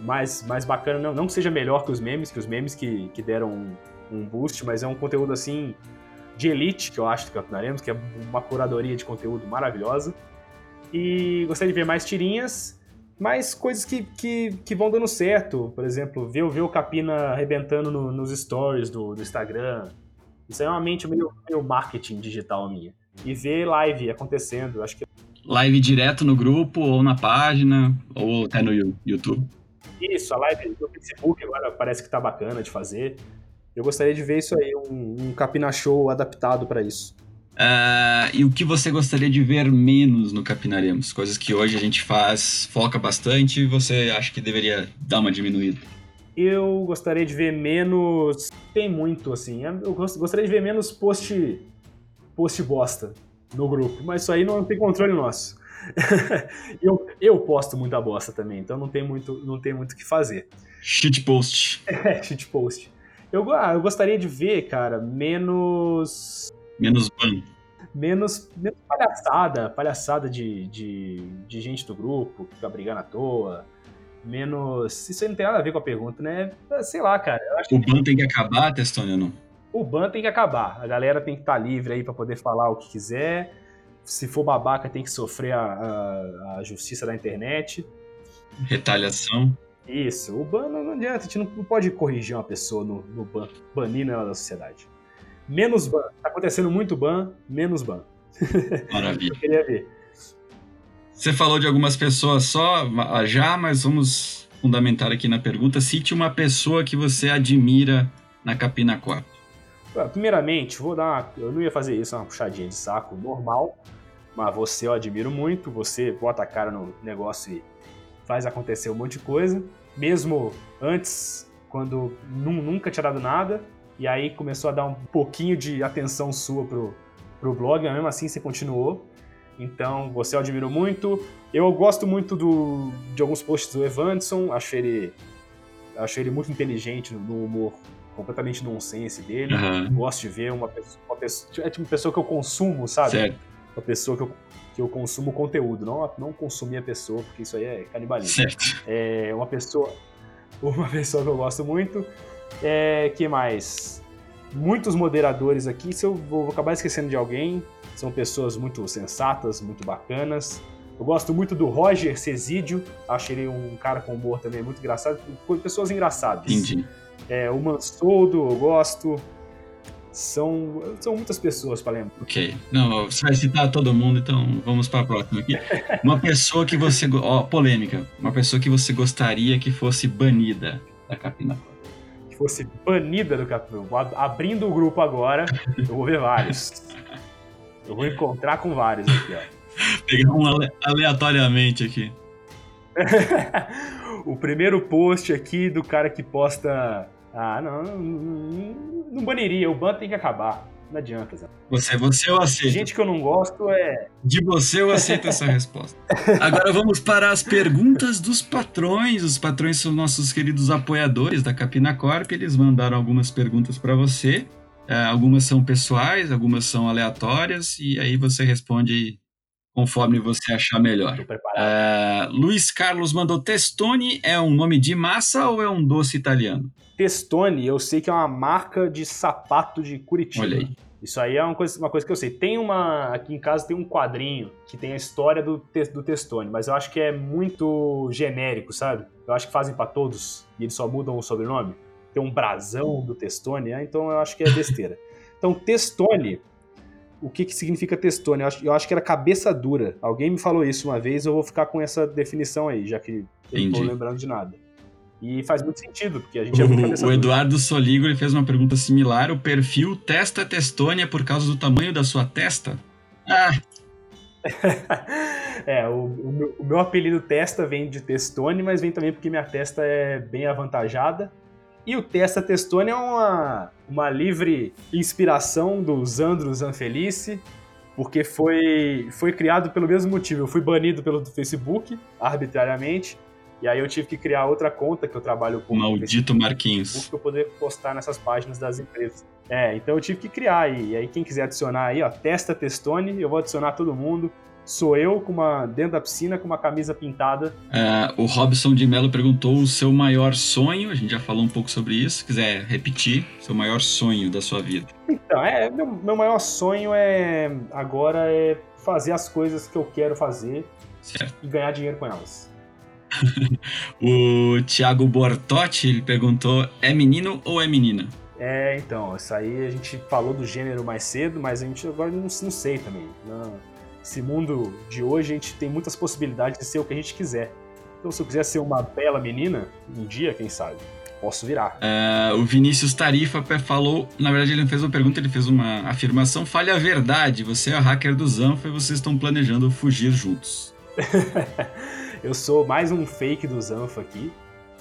mais, mais bacana, não, não que seja melhor que os memes, que os memes que, que deram um, um boost, mas é um conteúdo assim de elite que eu acho do Campeonaremos, que é uma curadoria de conteúdo maravilhosa. E gostaria de ver mais tirinhas, mais coisas que, que, que vão dando certo. Por exemplo, ver, ver o Capina arrebentando no, nos stories do, do Instagram. Isso é uma mente meio, meio marketing digital minha. E ver live acontecendo, acho que live direto no grupo ou na página ou até no YouTube. Isso, a live do Facebook agora parece que tá bacana de fazer. Eu gostaria de ver isso aí, um, um Capina Show adaptado para isso. Uh, e o que você gostaria de ver menos no Capinaremos? Coisas que hoje a gente faz, foca bastante e você acha que deveria dar uma diminuída? Eu gostaria de ver menos. Tem muito, assim. Eu gostaria de ver menos post. Post bosta no grupo. Mas isso aí não tem controle nosso. eu, eu posto muita bosta também, então não tem muito não tem muito o que fazer. Shitpost. É, shitpost. Eu, ah, eu gostaria de ver, cara, menos. Menos ban. Menos, menos palhaçada, palhaçada de, de, de gente do grupo que fica brigando à toa. Menos. Isso aí não tem nada a ver com a pergunta, né? Sei lá, cara. o ban tem que acabar, Testônia, não? O ban tem que acabar. A galera tem que estar tá livre aí para poder falar o que quiser se for babaca, tem que sofrer a, a, a justiça da internet. Retaliação. Isso. O ban não, adianta, a gente não, pode corrigir uma pessoa no, no ban, banindo ela da sociedade. Menos ban. Tá acontecendo muito ban, menos ban. Maravilha. Eu queria ver. Você falou de algumas pessoas só já, mas vamos fundamentar aqui na pergunta. Cite uma pessoa que você admira na Capina 4. Primeiramente, vou dar uma, Eu não ia fazer isso, uma puxadinha de saco normal, mas você eu admiro muito, você bota a cara no negócio e faz acontecer um monte de coisa. Mesmo antes, quando nunca tinha dado nada, e aí começou a dar um pouquinho de atenção sua pro, pro blog, mas mesmo assim você continuou. Então, você eu admiro muito. Eu gosto muito do, de alguns posts do Evanson, acho ele, acho ele muito inteligente no humor completamente nonsense dele. Uhum. Gosto de ver uma pessoa, uma pessoa, É tipo uma pessoa que eu consumo, sabe? Certo uma pessoa que eu, que eu consumo conteúdo, não, não consumir a pessoa, porque isso aí é canibalismo. Certo. É uma pessoa, uma pessoa que eu gosto muito. É, que mais? Muitos moderadores aqui, se eu vou, vou acabar esquecendo de alguém, são pessoas muito sensatas, muito bacanas. Eu gosto muito do Roger Cesídio, acho ele um cara com humor também muito engraçado, pessoas engraçadas. Entendi. É, o Mansoldo, eu gosto. São, são muitas pessoas para lembrar. Ok. Não, você vai citar todo mundo, então vamos para a próxima aqui. Uma pessoa que você. Ó, polêmica. Uma pessoa que você gostaria que fosse banida da Capina Que fosse banida do Capina. Abrindo o grupo agora, eu vou ver vários. Eu vou encontrar com vários aqui, ó. Pegar um aleatoriamente aqui. o primeiro post aqui do cara que posta ah, não, não, não baniria. O ban tem que acabar. Não adianta, Zé. Você, você eu aceito. Gente que eu não gosto é. De você eu aceito essa resposta. Agora vamos para as perguntas dos patrões. Os patrões são nossos queridos apoiadores da Capina Corp. Eles mandaram algumas perguntas para você. É, algumas são pessoais, algumas são aleatórias, e aí você responde conforme você achar melhor. É, Luiz Carlos mandou Testone é um nome de massa ou é um doce italiano? Testone, eu sei que é uma marca de sapato de Curitiba. Olha aí. Isso aí é uma coisa, uma coisa que eu sei. Tem uma. Aqui em casa tem um quadrinho que tem a história do, do Testone, mas eu acho que é muito genérico, sabe? Eu acho que fazem para todos e eles só mudam o sobrenome. Tem um brasão do Testone, né? então eu acho que é besteira. então, Testone o que, que significa testone. Eu acho, eu acho que era cabeça dura. Alguém me falou isso uma vez, eu vou ficar com essa definição aí, já que eu não tô lembrando de nada. E faz muito sentido, porque a gente é muito cabeça O Eduardo Soligo ele fez uma pergunta similar. O perfil testa testônia por causa do tamanho da sua testa? Ah! é, o, o, meu, o, meu, apelido testa vem de testone, mas vem também porque minha testa é bem avantajada. E o Testa Testone é uma, uma livre inspiração do Zandro Zanfelice, porque foi, foi criado pelo mesmo motivo. Eu fui banido pelo Facebook, arbitrariamente, e aí eu tive que criar outra conta que eu trabalho com. Maldito Marquinhos. Para poder postar nessas páginas das empresas. É, então eu tive que criar. E, e aí quem quiser adicionar aí, ó, Testa Testone, eu vou adicionar todo mundo sou eu com uma dentro da piscina com uma camisa pintada. É, o Robson de Mello perguntou o seu maior sonho. A gente já falou um pouco sobre isso. Se quiser repetir, seu maior sonho da sua vida. Então, é meu, meu maior sonho é agora é fazer as coisas que eu quero fazer certo. e ganhar dinheiro com elas. o Thiago Bortotti ele perguntou: é menino ou é menina? É, então, isso aí a gente falou do gênero mais cedo, mas a gente agora não, não sei também. Não, esse mundo de hoje, a gente tem muitas possibilidades de ser o que a gente quiser. Então, se eu quiser ser uma bela menina, um dia, quem sabe, posso virar. É, o Vinícius Tarifa falou, na verdade ele não fez uma pergunta, ele fez uma afirmação. Fale a verdade, você é hacker do Zanfa e vocês estão planejando fugir juntos. eu sou mais um fake do Zanfa aqui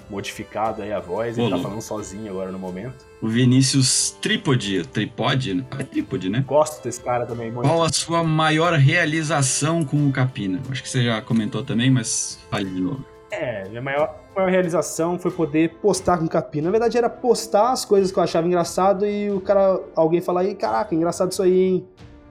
modificado aí a voz, ele tá falando sozinho agora no momento. O Vinícius Trípode, Tripode? Né? É Trípode, né? Gosto desse cara também. Muito. Qual a sua maior realização com o Capina? Acho que você já comentou também, mas fale de novo. É, minha maior, maior realização foi poder postar com o Capina. Na verdade era postar as coisas que eu achava engraçado e o cara, alguém falar aí, caraca, engraçado isso aí, hein?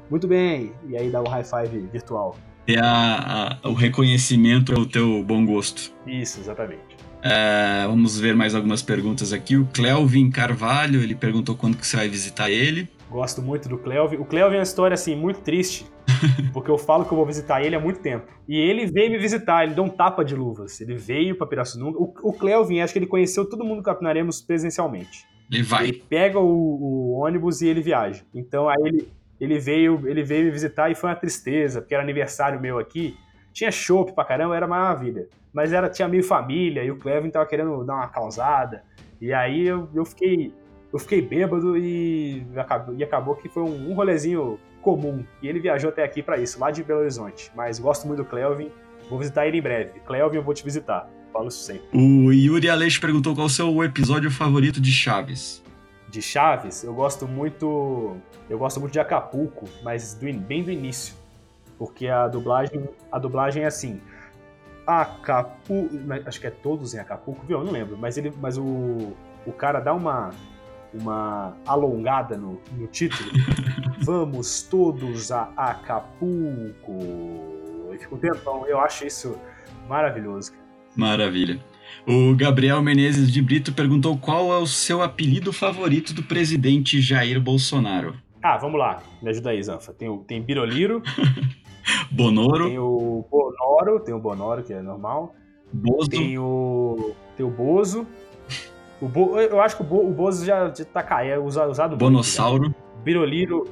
Muito bem. E aí dá o um high five virtual. É a, a, o reconhecimento ao teu bom gosto. Isso, exatamente. É, vamos ver mais algumas perguntas aqui. O Clelvin Carvalho, ele perguntou quando que você vai visitar ele. Gosto muito do Clelvin. O Clelvin é uma história, assim, muito triste, porque eu falo que eu vou visitar ele há muito tempo. E ele veio me visitar, ele deu um tapa de luvas. Ele veio para Pirassununga. O, o Clelvin, acho que ele conheceu todo mundo do Capinaremos presencialmente. Ele vai. Ele pega o, o ônibus e ele viaja. Então aí ele, ele veio ele veio me visitar e foi uma tristeza, porque era aniversário meu aqui. Tinha chopp pra caramba, era maravilha. Mas era, tinha meio família e o Clevin tava querendo dar uma causada. E aí eu, eu fiquei eu fiquei bêbado e acabou, e acabou que foi um, um rolezinho comum. E ele viajou até aqui para isso, lá de Belo Horizonte. Mas gosto muito do Clevin, vou visitar ele em breve. Clevin, eu vou te visitar. Falo isso sempre. O Yuri Aleixo perguntou qual é o seu episódio favorito de Chaves. De Chaves, eu gosto muito. Eu gosto muito de Acapulco, mas do, bem do início. Porque a dublagem, a dublagem é assim. Acapulco. Acho que é todos em Acapulco, viu? Eu não lembro. Mas, ele, mas o, o cara dá uma, uma alongada no, no título. Vamos todos a Acapulco. E fica um tempão. Eu acho isso maravilhoso. Maravilha. O Gabriel Menezes de Brito perguntou qual é o seu apelido favorito do presidente Jair Bolsonaro. Ah, vamos lá. Me ajuda aí, Zanfa. Tem, tem Biroliro, Bonoro. Tem o Bonoro, tem o Bonoro, que é normal. Bozo. Tem o. Tem o Bozo. O Bo, eu acho que o, Bo, o Bozo já, já tá caindo, é usado Bonossauro. Muito, Biroliro.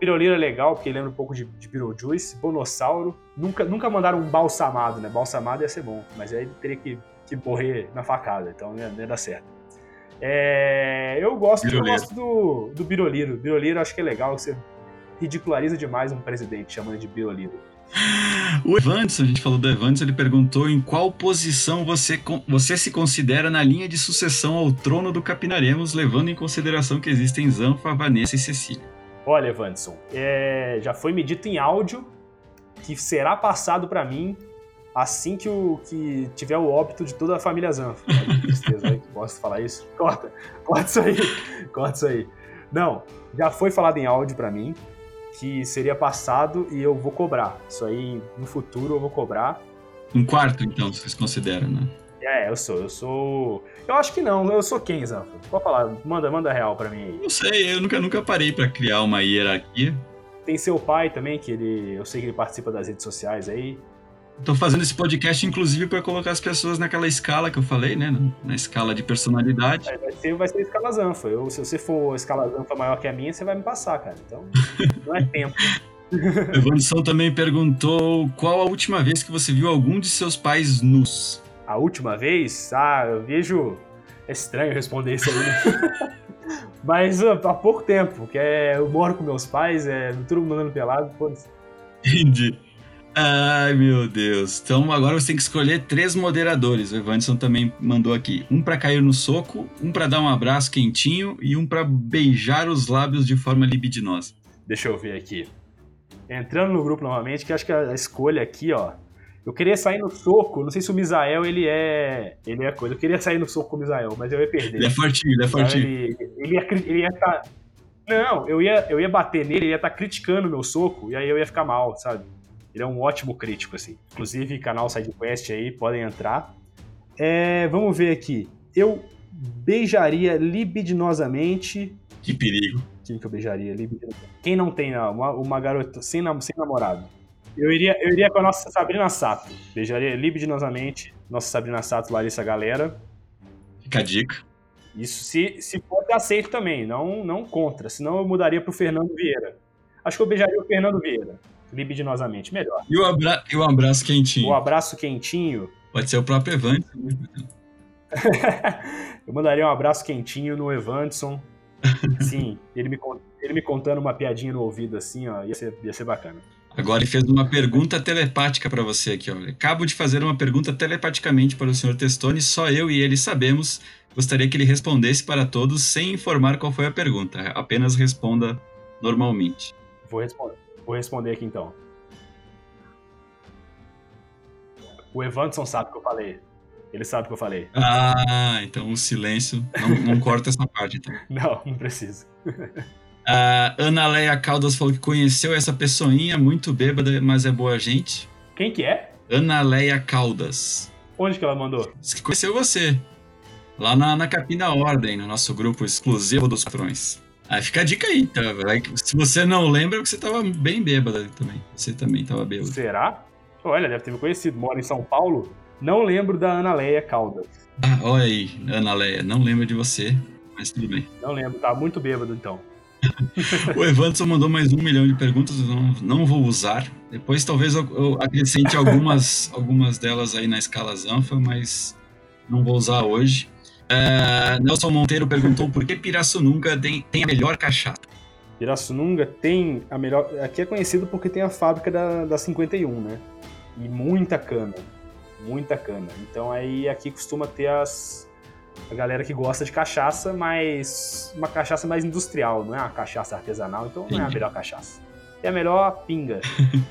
Biroliro é legal, porque lembra um pouco de, de Beetlejuice. Bonossauro. Nunca, nunca mandaram um balsamado, né? Balsamado ia ser bom, mas aí ele teria que, que morrer na facada, então não ia, não ia dar certo. É, eu gosto, eu gosto do, do Biroliro. Biroliro acho que é legal, você ridiculariza demais um presidente chamando de Biolino. O Evanderson, a gente falou do Evanderson, ele perguntou em qual posição você, você se considera na linha de sucessão ao trono do Capinaremos, levando em consideração que existem Zanfa, Vanessa e Cecília. Olha, Evanderson, é, já foi me dito em áudio que será passado para mim assim que, o, que tiver o óbito de toda a família Zanfa. Que tristeza? Posso falar isso? Corta, corta isso aí, corta isso aí. Não, já foi falado em áudio para mim que seria passado e eu vou cobrar. Isso aí no futuro eu vou cobrar. Um quarto, então, vocês consideram, né? É, eu sou, eu sou. Eu acho que não, eu sou quem, Zanfa? Pode falar, manda, manda real pra mim aí. Não sei, eu nunca, nunca parei para criar uma hierarquia. Tem seu pai também, que ele. Eu sei que ele participa das redes sociais aí. Tô fazendo esse podcast, inclusive, para colocar as pessoas naquela escala que eu falei, né? Na escala de personalidade. É, vai, ser, vai ser escala Zanfa. Eu, se você for escala Zanfa maior que a minha, você vai me passar, cara. Então, não é tempo. Evanilson também perguntou qual a última vez que você viu algum de seus pais nus? A última vez? Ah, eu vejo. É estranho responder isso aí, né? Mas uh, há pouco tempo, que é, eu moro com meus pais, é todo mundo andando pelado, foda-se. Entendi. Ai, meu Deus. Então agora você tem que escolher três moderadores. O Evanson também mandou aqui. Um para cair no soco, um para dar um abraço quentinho e um para beijar os lábios de forma libidinosa. Deixa eu ver aqui. Entrando no grupo novamente, que acho que a escolha aqui, ó. Eu queria sair no soco, não sei se o Misael ele é. Ele é coisa. Eu queria sair no soco com o Misael, mas eu ia perder. Ele é fortinho, ele é fortinho. Ele, ele ia ele ia. Tá... Não, eu ia, eu ia bater nele, ele ia estar tá criticando o meu soco, e aí eu ia ficar mal, sabe? Ele é um ótimo crítico, assim. Inclusive, canal SideQuest aí, podem entrar. É, vamos ver aqui. Eu beijaria libidinosamente. Que perigo. Quem que eu beijaria libidinosamente? Quem não tem, não, uma, uma garota sem, sem namorado. Eu iria, eu iria com a nossa Sabrina Sato. Beijaria libidinosamente nossa Sabrina Sato, Larissa Galera. Fica a dica. Isso se, se for aceito também, não, não contra. Senão eu mudaria pro Fernando Vieira. Acho que eu beijaria o Fernando Vieira libidinosamente melhor. E o, abra... e o abraço quentinho? O abraço quentinho. Pode ser o próprio Evandson. eu mandaria um abraço quentinho no Evandson. Sim, ele me, ele me contando uma piadinha no ouvido assim, ó, ia ser, ia ser bacana. Agora ele fez uma pergunta telepática para você aqui, ó. Acabo de fazer uma pergunta telepaticamente para o Sr. Testoni, só eu e ele sabemos. Gostaria que ele respondesse para todos sem informar qual foi a pergunta. Apenas responda normalmente. Vou responder. Vou responder aqui então. O Evanson sabe o que eu falei. Ele sabe o que eu falei. Ah, então o silêncio. Não, não corta essa parte, então. Não, não precisa. A Ana Leia Caldas falou que conheceu essa pessoinha muito bêbada, mas é boa gente. Quem que é? Ana Leia Caldas. Onde que ela mandou? Diz que conheceu você. Lá na, na Capina Ordem, no nosso grupo exclusivo dos patrões. Aí fica a dica aí, tá? Se você não lembra, você tava bem bêbada também. Você também tava bêbado. Será? Olha, deve ter me conhecido. Mora em São Paulo. Não lembro da Ana Leia Caldas. Ah, olha aí, Ana Leia. Não lembro de você, mas tudo bem. Não lembro, tava muito bêbado então. o Evanson mandou mais um milhão de perguntas, não, não vou usar. Depois talvez eu, eu acrescente algumas, algumas delas aí na escala Zanfa, mas não vou usar hoje. Uh, Nelson Monteiro perguntou por que Pirassununga tem, tem a melhor cachaça. Pirassununga tem a melhor. Aqui é conhecido porque tem a fábrica da, da 51, né? E muita cana. Muita cana. Então aí aqui costuma ter as. A galera que gosta de cachaça, mas uma cachaça mais industrial, não é uma cachaça artesanal, então não é a melhor cachaça é a melhor pinga.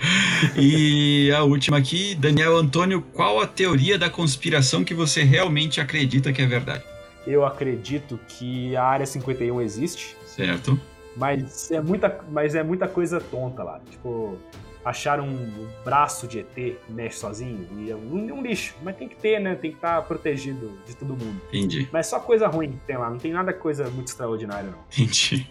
e a última aqui, Daniel Antônio, qual a teoria da conspiração que você realmente acredita que é verdade? Eu acredito que a Área 51 existe. Certo. Mas é muita, mas é muita coisa tonta lá. Tipo, acharam um braço de ET mexe sozinho e é um, um, lixo. Mas tem que ter, né? Tem que estar protegido de todo mundo. Entendi. Mas só coisa ruim que tem lá. Não tem nada coisa muito extraordinária, não. Entendi.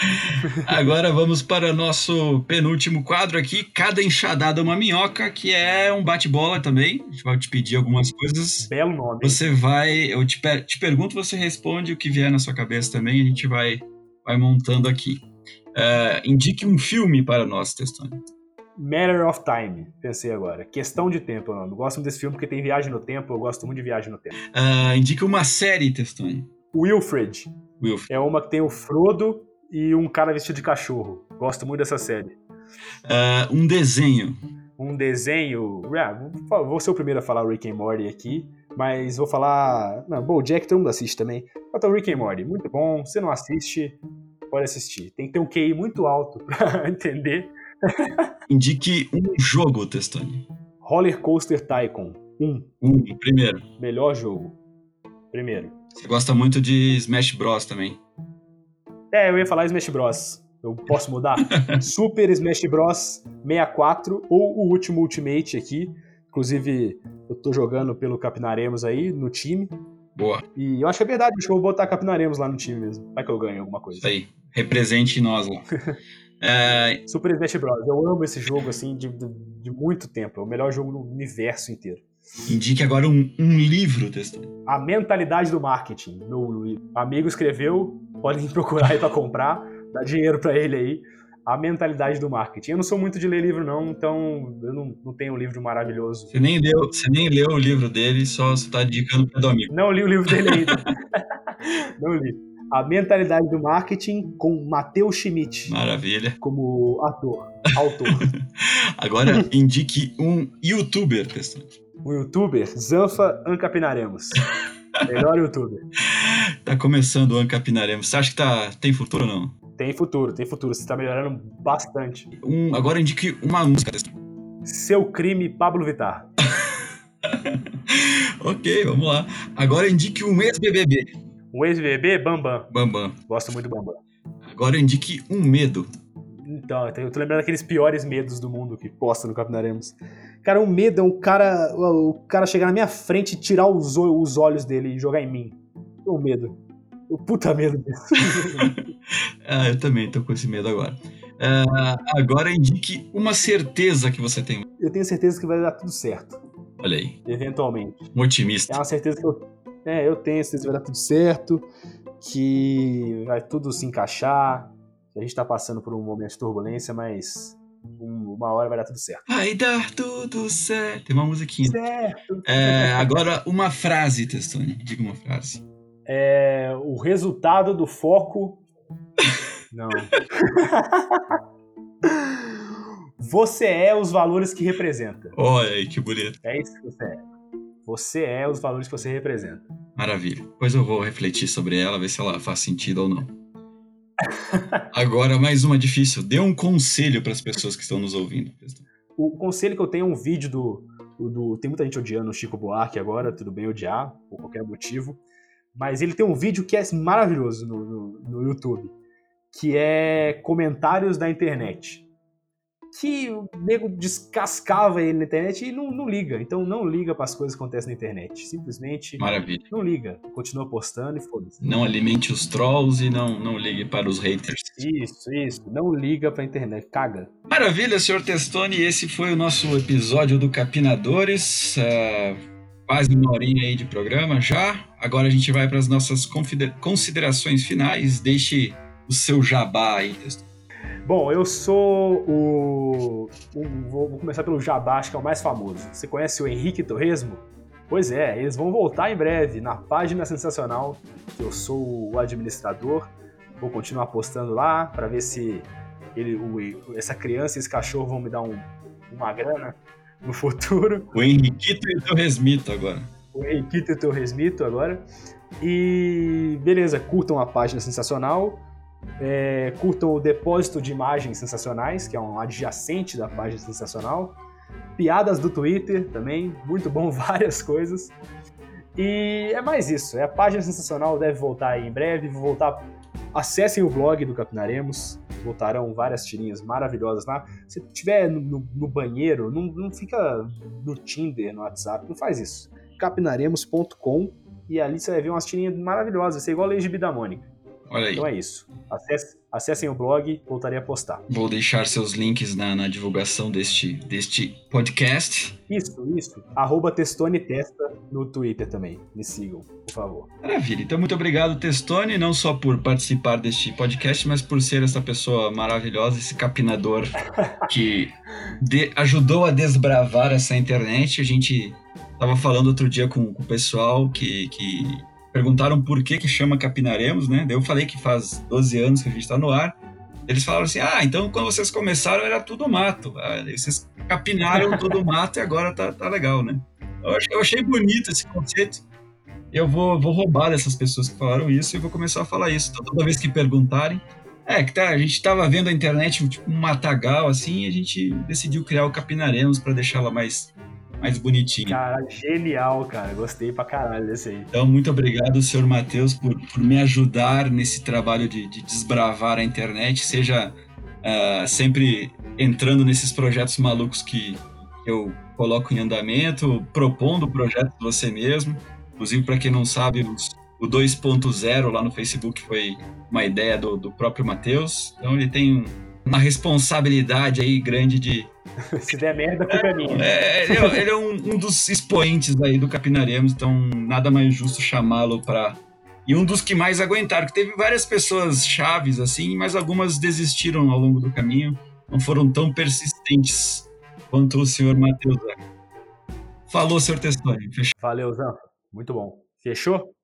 Agora vamos para o nosso penúltimo quadro aqui, Cada Enxadada Uma Minhoca, que é um bate-bola também. A gente vai te pedir algumas coisas. Belo nome. Você vai, eu te, per te pergunto, você responde o que vier na sua cabeça também, a gente vai, vai montando aqui. Uh, indique um filme para nós, Testone. Matter of Time, pensei agora. Questão de tempo, eu não gosto muito desse filme porque tem viagem no tempo, eu gosto muito de viagem no tempo. Uh, indique uma série, Testone. Wilfred. Wilfred. É uma que tem o Frodo e um cara vestido de cachorro. Gosto muito dessa série. Uh, um desenho. Um desenho. Ah, vou ser o primeiro a falar o Rick and Morty aqui, mas vou falar. Não, bom, o Jack todo mundo assiste também. Bota o Rick and Morty, muito bom. Se não assiste, pode assistir. Tem que ter um QI muito alto pra entender. Indique um jogo, Testoni. Roller Coaster Tycoon 1. Um, primeiro. Melhor jogo. Primeiro. Você gosta muito de Smash Bros também. É, eu ia falar Smash Bros. Eu posso mudar? Super Smash Bros 64 ou o último Ultimate aqui. Inclusive, eu tô jogando pelo Capinaremos aí, no time. Boa. E eu acho que é verdade, acho que eu vou botar Capinaremos lá no time mesmo. Vai que eu ganho alguma coisa. Isso aí. Represente nós lá. É... Super Smash Bros. Eu amo esse jogo, assim, de, de, de, muito tempo. É o melhor jogo no universo inteiro. Indique agora um, um livro, Testoni. A Mentalidade do Marketing. Meu amigo escreveu, podem procurar aí pra comprar. Dá dinheiro pra ele aí. A Mentalidade do Marketing. Eu não sou muito de ler livro, não, então eu não, não tenho um livro maravilhoso. Você nem leu, você nem leu o livro dele, só você tá indicando pro amigo. Não li o livro dele ainda. não li. A Mentalidade do Marketing com Matheus Schmidt. Maravilha. Como ator, autor. Agora indique um youtuber, Testão. Um youtuber? Zanfa Ancapinaremos. Melhor youtuber. Tá começando o Ancapinaremos. Você acha que tá, tem futuro ou não? Tem futuro, tem futuro. Você tá melhorando bastante. Um, agora indique uma música. Seu crime, Pablo Vittar. ok, vamos lá. Agora indique um ex-BBB. Um ex-BBB, Bambam. Bambam. Gosto muito do Bambam. Agora indique um medo. Então, eu tô lembrando aqueles piores medos do mundo que posta no Capinaremos. Cara, um medo é um cara, o cara chegar na minha frente e tirar os, os olhos dele e jogar em mim. Um medo. O puta medo disso. ah, eu também tô com esse medo agora. Uh, agora indique uma certeza que você tem. Eu tenho certeza que vai dar tudo certo. Olha aí. Eventualmente. Um otimista. É uma certeza que eu é, eu tenho certeza que vai dar tudo certo, que vai tudo se encaixar. A gente tá passando por um momento de turbulência, mas uma hora vai dar tudo certo. Vai dar tudo certo. Tem uma musiquinha. Certo. É, agora, uma frase, Testone. Diga uma frase. É, o resultado do foco. Não. você é os valores que representa. Olha aí, que bonito. É isso que você é. Você é os valores que você representa. Maravilha. Depois eu vou refletir sobre ela, ver se ela faz sentido ou não. Agora, mais uma difícil. Dê um conselho para as pessoas que estão nos ouvindo. O conselho que eu tenho é um vídeo do, do. Tem muita gente odiando o Chico Buarque agora, tudo bem odiar, por qualquer motivo. Mas ele tem um vídeo que é maravilhoso no, no, no YouTube, que é comentários da internet que o nego descascava ele na internet e não, não liga. Então não liga para as coisas que acontecem na internet. Simplesmente Maravilha. não liga. Continua postando e foda-se. Não alimente os trolls e não, não ligue para os haters. Isso, isso. Não liga para a internet. Caga. Maravilha, senhor Testoni. Esse foi o nosso episódio do Capinadores. Uh, quase uma horinha aí de programa já. Agora a gente vai para as nossas considerações finais. Deixe o seu jabá aí, Testoni. Bom, eu sou o. o vou, começar pelo Jabá, acho que é o mais famoso. Você conhece o Henrique Torresmo? Pois é, eles vão voltar em breve na página sensacional, que eu sou o administrador. Vou continuar postando lá para ver se ele, o, essa criança e esse cachorro vão me dar um, uma grana no futuro. O Henriquito e o teu resmito agora. O Henriquito e o teu resmito agora. E beleza, curtam a página sensacional. É, curtam o Depósito de Imagens Sensacionais, que é um adjacente da página sensacional. Piadas do Twitter também, muito bom, várias coisas. E é mais isso, é a página sensacional deve voltar aí em breve, vou voltar. Acessem o blog do Capinaremos, voltarão várias tirinhas maravilhosas lá. Se estiver no, no, no, banheiro, não, não fica no Tinder, no WhatsApp, não faz isso. capinaremos.com e ali você vai ver umas tirinhas maravilhosas, vai ser igual a Lei da Mônica. Olha aí. Então é isso. Acesse, acessem o blog, voltarei a postar. Vou deixar seus links na, na divulgação deste, deste podcast. Isso, isso. Arroba Testone Testa no Twitter também. Me sigam, por favor. Maravilha. Então, muito obrigado, Testone, não só por participar deste podcast, mas por ser essa pessoa maravilhosa, esse capinador que de, ajudou a desbravar essa internet. A gente estava falando outro dia com, com o pessoal que, que perguntaram por que que chama Capinaremos, né? Daí eu falei que faz 12 anos que a gente está no ar. Eles falaram assim: ah, então quando vocês começaram era tudo mato. Ah, vocês capinaram todo mato e agora tá, tá legal, né? Eu achei, eu achei bonito esse conceito. Eu vou, vou roubar dessas pessoas que falaram isso e vou começar a falar isso. Então, toda vez que perguntarem. É, que tá, a gente estava vendo a internet tipo um matagal assim e a gente decidiu criar o Capinaremos para deixá-la mais mais bonitinho. Cara, genial, cara. Gostei pra caralho desse aí. Então, muito obrigado, senhor Matheus, por, por me ajudar nesse trabalho de, de desbravar a internet, seja uh, sempre entrando nesses projetos malucos que eu coloco em andamento, propondo projetos você mesmo. Inclusive, para quem não sabe, os, o 2.0 lá no Facebook foi uma ideia do, do próprio Matheus. Então, ele tem uma responsabilidade aí grande de. Se der merda, culpa é minha. É, ele é, ele é um, um, dos expoentes aí do Capinaremos, então nada mais justo chamá-lo para. E um dos que mais aguentaram, que teve várias pessoas chaves assim, mas algumas desistiram ao longo do caminho, não foram tão persistentes quanto o senhor Matheus. Falou, senhor Testoni. Valeu, Zan. Muito bom. Fechou?